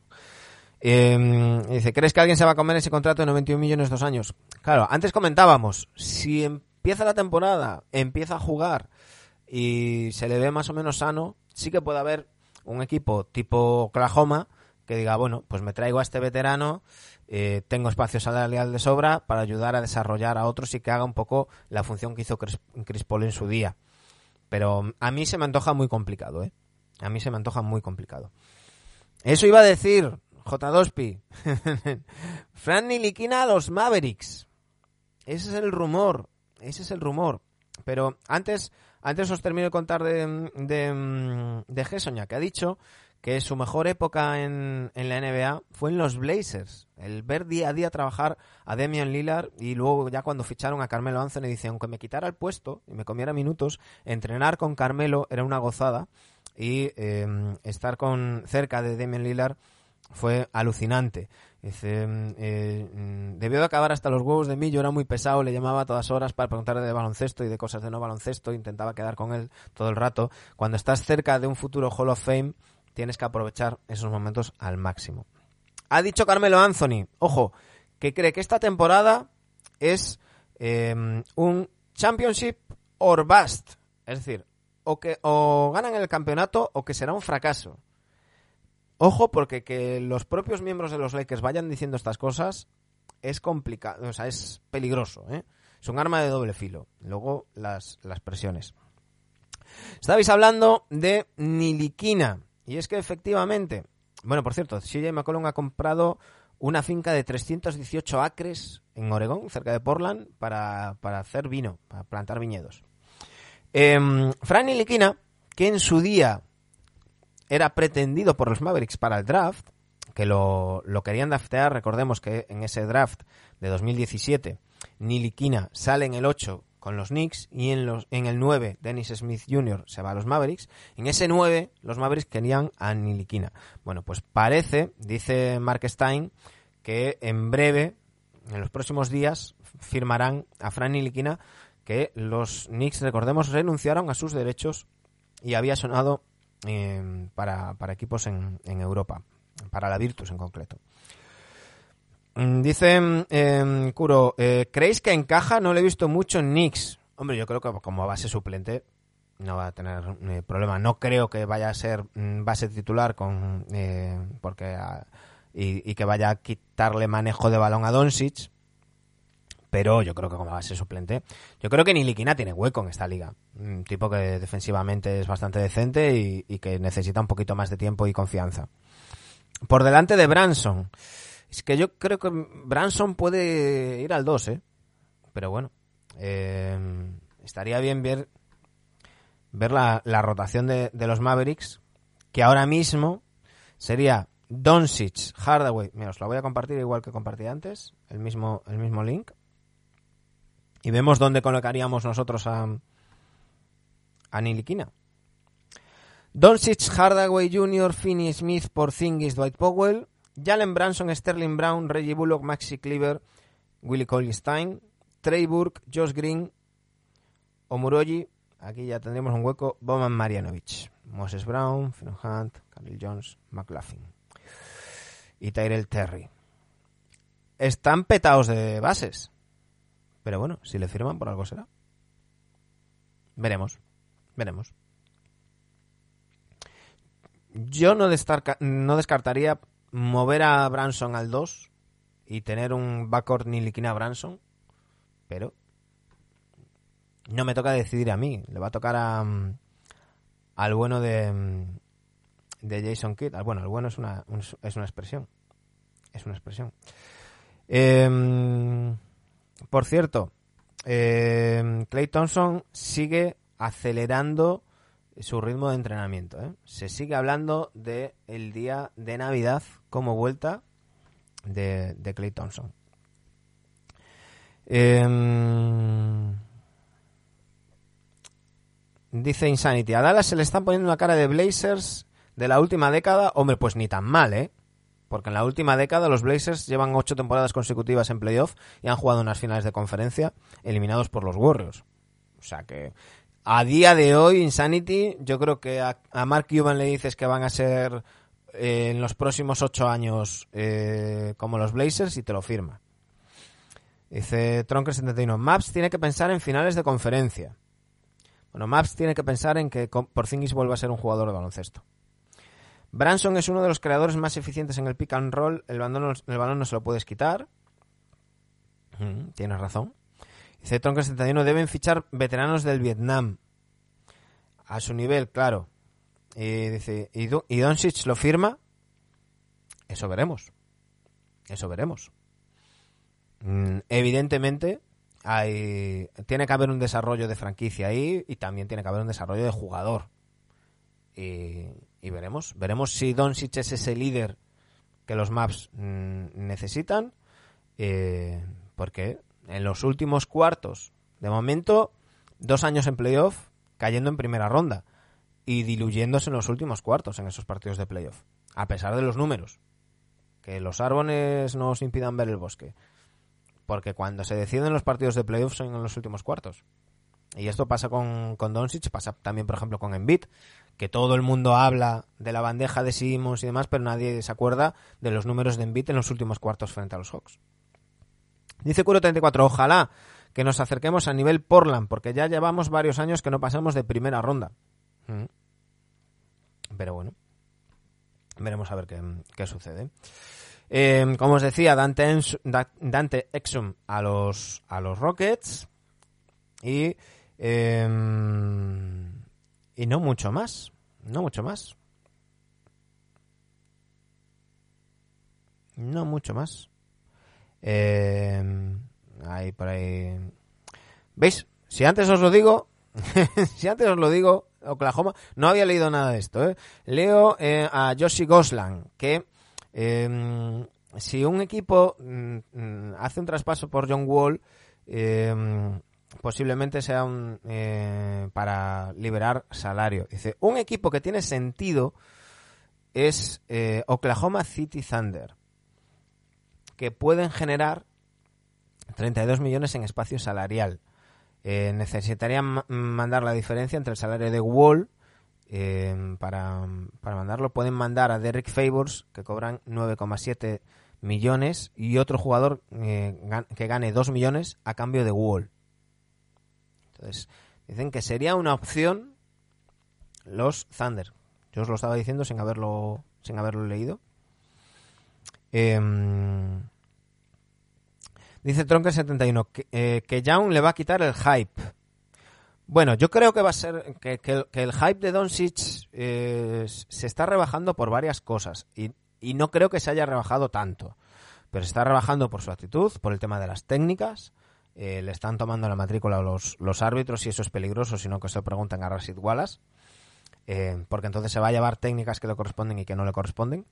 Eh, dice, ¿crees que alguien se va a comer ese contrato de 91 millones dos años? Claro, antes comentábamos, si empieza la temporada, empieza a jugar y se le ve más o menos sano, sí que puede haber un equipo tipo Oklahoma que diga, bueno, pues me traigo a este veterano, eh, tengo espacio salarial de sobra para ayudar a desarrollar a otros y que haga un poco la función que hizo Chris Paul en su día. Pero a mí se me antoja muy complicado, ¿eh? A mí se me antoja muy complicado. Eso iba a decir, J2Pi. Fran Niliquina a los Mavericks. Ese es el rumor. Ese es el rumor. Pero antes, antes os termino de contar de, de, de Gessoña, que ha dicho que su mejor época en, en la NBA fue en los Blazers. El ver día a día trabajar a Damian Lillard y luego ya cuando ficharon a Carmelo Anthony dice, aunque me quitara el puesto y me comiera minutos, entrenar con Carmelo era una gozada y eh, estar con cerca de Damian Lillard fue alucinante. Dice, mm, eh, mm, debió de acabar hasta los huevos de mí, yo era muy pesado, le llamaba a todas horas para preguntarle de baloncesto y de cosas de no baloncesto, intentaba quedar con él todo el rato. Cuando estás cerca de un futuro Hall of Fame, tienes que aprovechar esos momentos al máximo. Ha dicho Carmelo Anthony, ojo, que cree que esta temporada es eh, un championship or bust. Es decir, o que o ganan el campeonato o que será un fracaso. Ojo, porque que los propios miembros de los Lakers vayan diciendo estas cosas es complicado, o sea, es peligroso, ¿eh? Es un arma de doble filo. Luego las, las presiones. Estabais hablando de Niliquina. Y es que efectivamente, bueno, por cierto, CJ McCollum ha comprado una finca de 318 acres en Oregón, cerca de Portland, para, para hacer vino, para plantar viñedos. Eh, Fran que en su día era pretendido por los Mavericks para el draft, que lo, lo querían draftear, recordemos que en ese draft de 2017, Niliquina sale en el 8 con los Knicks y en, los, en el 9 Dennis Smith Jr. se va a los Mavericks. En ese 9 los Mavericks querían a Niliquina. Bueno, pues parece, dice Mark Stein, que en breve, en los próximos días, firmarán a Fran Niliquina que los Knicks, recordemos, renunciaron a sus derechos y había sonado eh, para, para, equipos en, en, Europa, para la Virtus en concreto. Mm, Dice eh, Kuro, eh, ¿creéis que encaja? No lo he visto mucho en Knicks. Hombre, yo creo que como base suplente no va a tener eh, problema. No creo que vaya a ser mm, base titular con eh, porque a, y, y, que vaya a quitarle manejo de balón a Doncic. Pero yo creo que como base suplente, yo creo que Niliquina tiene hueco en esta liga. Un tipo que defensivamente es bastante decente y, y que necesita un poquito más de tiempo y confianza. Por delante de Branson. Es que yo creo que Branson puede ir al 2, ¿eh? Pero bueno, eh, estaría bien ver, ver la, la rotación de, los Mavericks, que ahora mismo sería Doncic, Hardaway. Mira, os la voy a compartir igual que compartí antes, el mismo, el mismo link. Y vemos dónde colocaríamos nosotros a, a Niliquina. Doncic, Hardaway Jr., Finney Smith, Porzingis, Dwight Powell, Jalen Branson, Sterling Brown, Reggie Bullock, Maxi Cleaver, Willie Stein, Trey Burke, Josh Green, Omuroji, aquí ya tendríamos un hueco, Boman Marjanovic, Moses Brown, Finn Hunt, Carl Jones, McLaughlin y Tyrell Terry. Están petados de bases, pero bueno, si le firman por algo será. Veremos, veremos. Yo no descartaría mover a Branson al 2 y tener un backcourt Niliquina Branson, pero no me toca decidir a mí, le va a tocar a, mm, al bueno de, mm, de Jason Kidd. Bueno, al bueno es una, un- es una expresión. Es una expresión. Em, por cierto, em, Clay Thompson sigue acelerando su ritmo de entrenamiento. ¿eh? Se sigue hablando de el día de Navidad como vuelta de, de Clay Thompson. Em, dice Insanity, a Dallas se le están poniendo una cara de Blazers de la última década. Hombre, pues ni tan mal, ¿eh? Porque en la última década los Blazers llevan ocho temporadas consecutivas en playoff y han jugado unas finales de conferencia eliminados por los Warriors. O sea que a día de hoy, Insanity, yo creo que a, Mark Cuban le dices que van a ser eh, en los próximos ocho años eh, como los Blazers y te lo firma. Dice Tronker71, Maps tiene que pensar en finales de conferencia. Bueno, Maps tiene que pensar en que Porzingis vuelva a ser un jugador de baloncesto. Branson es uno de los creadores más eficientes en el pick and roll. El balón, no- el balón no se lo puedes quitar. Mm, tienes razón. Dice Tronker71, deben fichar veteranos del Vietnam. A su nivel, claro. Y dice, ¿y, Do- y Doncic lo firma? Eso veremos. Eso veremos. Mm, evidentemente, hay, tiene que haber un desarrollo de franquicia ahí y también tiene que haber un desarrollo de jugador. Y, y veremos. Veremos si Doncic es ese líder que los Maps mm, necesitan. eh, porque en los últimos cuartos, de momento, dos años en playoff, cayendo en primera ronda y diluyéndose en los últimos cuartos en esos partidos de playoff. A pesar de los números. Que los árboles no os impidan ver el bosque. Porque cuando se deciden los partidos de playoff son en los últimos cuartos. Y esto pasa con, con Doncic, pasa también, por ejemplo, con Embiid, que todo el mundo habla de la bandeja de Simmons y demás, pero nadie se acuerda de los números de Embiid en los últimos cuartos frente a los Hawks. Dice Curo34, ojalá que nos acerquemos a nivel Portland, porque ya llevamos varios años que no pasamos de primera ronda. Mm. Pero bueno, veremos a ver qué, qué sucede. Eh, como os decía, Dante, Dante Exum a los, a los Rockets y, eh, y no mucho más. No mucho más. No mucho más. Eh, ahí por ahí. ¿Veis? Si antes os lo digo, si antes os lo digo, Oklahoma, no había leído nada de esto. ¿eh? Leo eh, a Joshi Goslan que eh, si un equipo mm, mm, hace un traspaso por John Wall, eh, posiblemente sea un, eh, para liberar salario. Dice, un equipo que tiene sentido es eh, Oklahoma City Thunder, que pueden generar 32 millones en espacio salarial. Eh, necesitarían ma- mandar la diferencia entre el salario de Wall eh, para, para mandarlo. Pueden mandar a Derek Favors, que cobran 9,7 millones, y otro jugador eh, que gane 2 millones a cambio de Wall. Entonces, dicen que sería una opción los Thunder. Yo os lo estaba diciendo sin haberlo, sin haberlo leído. Em, dice Tronker71 que, eh, que Young le va a quitar el hype. Bueno, yo creo que va a ser que, que el- que el hype de Doncic eh, se está rebajando por varias cosas y, y no creo que se haya rebajado tanto, pero se está rebajando por su actitud, por el tema de las técnicas, eh, le están tomando la matrícula los, los árbitros y eso es peligroso, sino que se lo preguntan a Rashid Wallace, eh, porque entonces se va a llevar técnicas que le corresponden y que no le corresponden.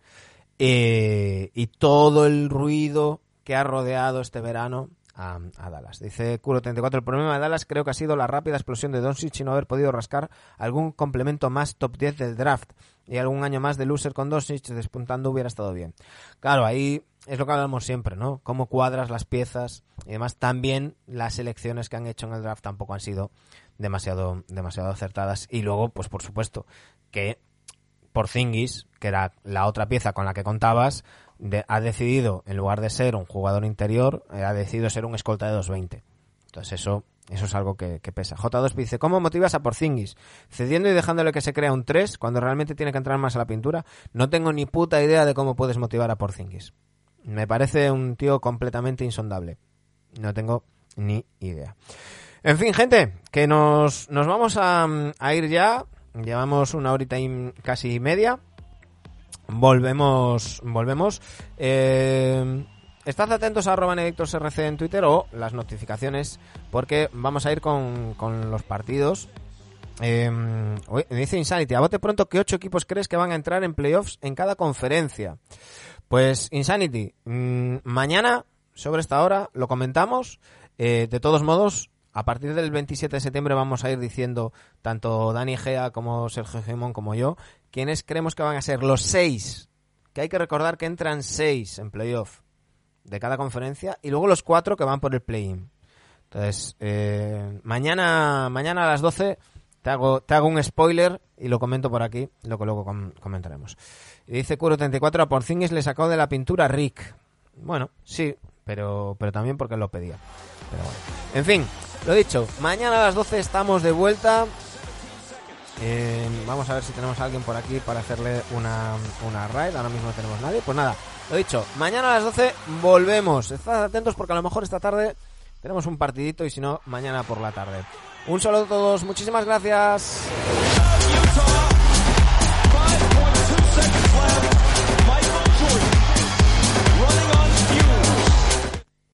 Eh, y todo el ruido que ha rodeado este verano a, Dallas. Dice Curo34, el problema de Dallas creo que ha sido la rápida explosión de Doncic y no haber podido rascar algún complemento más top 10 del draft. Y algún año más de loser con Doncic despuntando hubiera estado bien. Claro, ahí es lo que hablamos siempre, ¿no? Cómo cuadras las piezas y además también las elecciones que han hecho en el draft tampoco han sido demasiado, demasiado acertadas. Y luego, pues por supuesto, que Porzingis, que era la otra pieza con la que contabas, ha decidido, en lugar de ser un jugador interior, eh, ha decidido ser un escolta de 2.20. Entonces eso, eso es algo que, que pesa. J2 dice, ¿cómo motivas a Porzingis? Cediendo y dejándole que se crea un 3 cuando realmente tiene que entrar más a la pintura. No tengo ni puta idea de cómo puedes motivar a Porzingis. Me parece un tío completamente insondable. No tengo ni idea. En fin, gente, que nos, nos vamos a, a ir ya. Llevamos una horita y casi media. Volvemos, volvemos. Eh, estad atentos a arroba RC en Twitter o las notificaciones porque vamos a ir con, con los partidos. Eh, dice Insanity, a bote pronto, ¿qué ocho equipos crees que van a entrar en playoffs en cada conferencia? Pues Insanity, mm, mañana sobre esta hora lo comentamos. Eh, de todos modos, a partir del 27 de septiembre vamos a ir diciendo, tanto Dani Gea como Sergio Gemón como yo, quiénes creemos que van a ser los seis. Que hay que recordar que entran seis en playoff de cada conferencia y luego los cuatro que van por el play-in. Entonces, eh, mañana, mañana a las 12 te hago, te hago un spoiler y lo comento por aquí, lo que luego com comentaremos. Y dice Curo34, a Porzingis le sacó de la pintura Rick. Bueno, sí, pero, pero también porque lo pedía. En fin, lo dicho, mañana a las 12 estamos de vuelta. Eh, vamos a ver si tenemos a alguien por aquí para hacerle una, una raid. Ahora mismo no tenemos nadie. Pues nada, lo dicho, mañana a las 12 volvemos. Estad atentos porque a lo mejor esta tarde tenemos un partidito y si no, mañana por la tarde. Un saludo a todos, muchísimas gracias.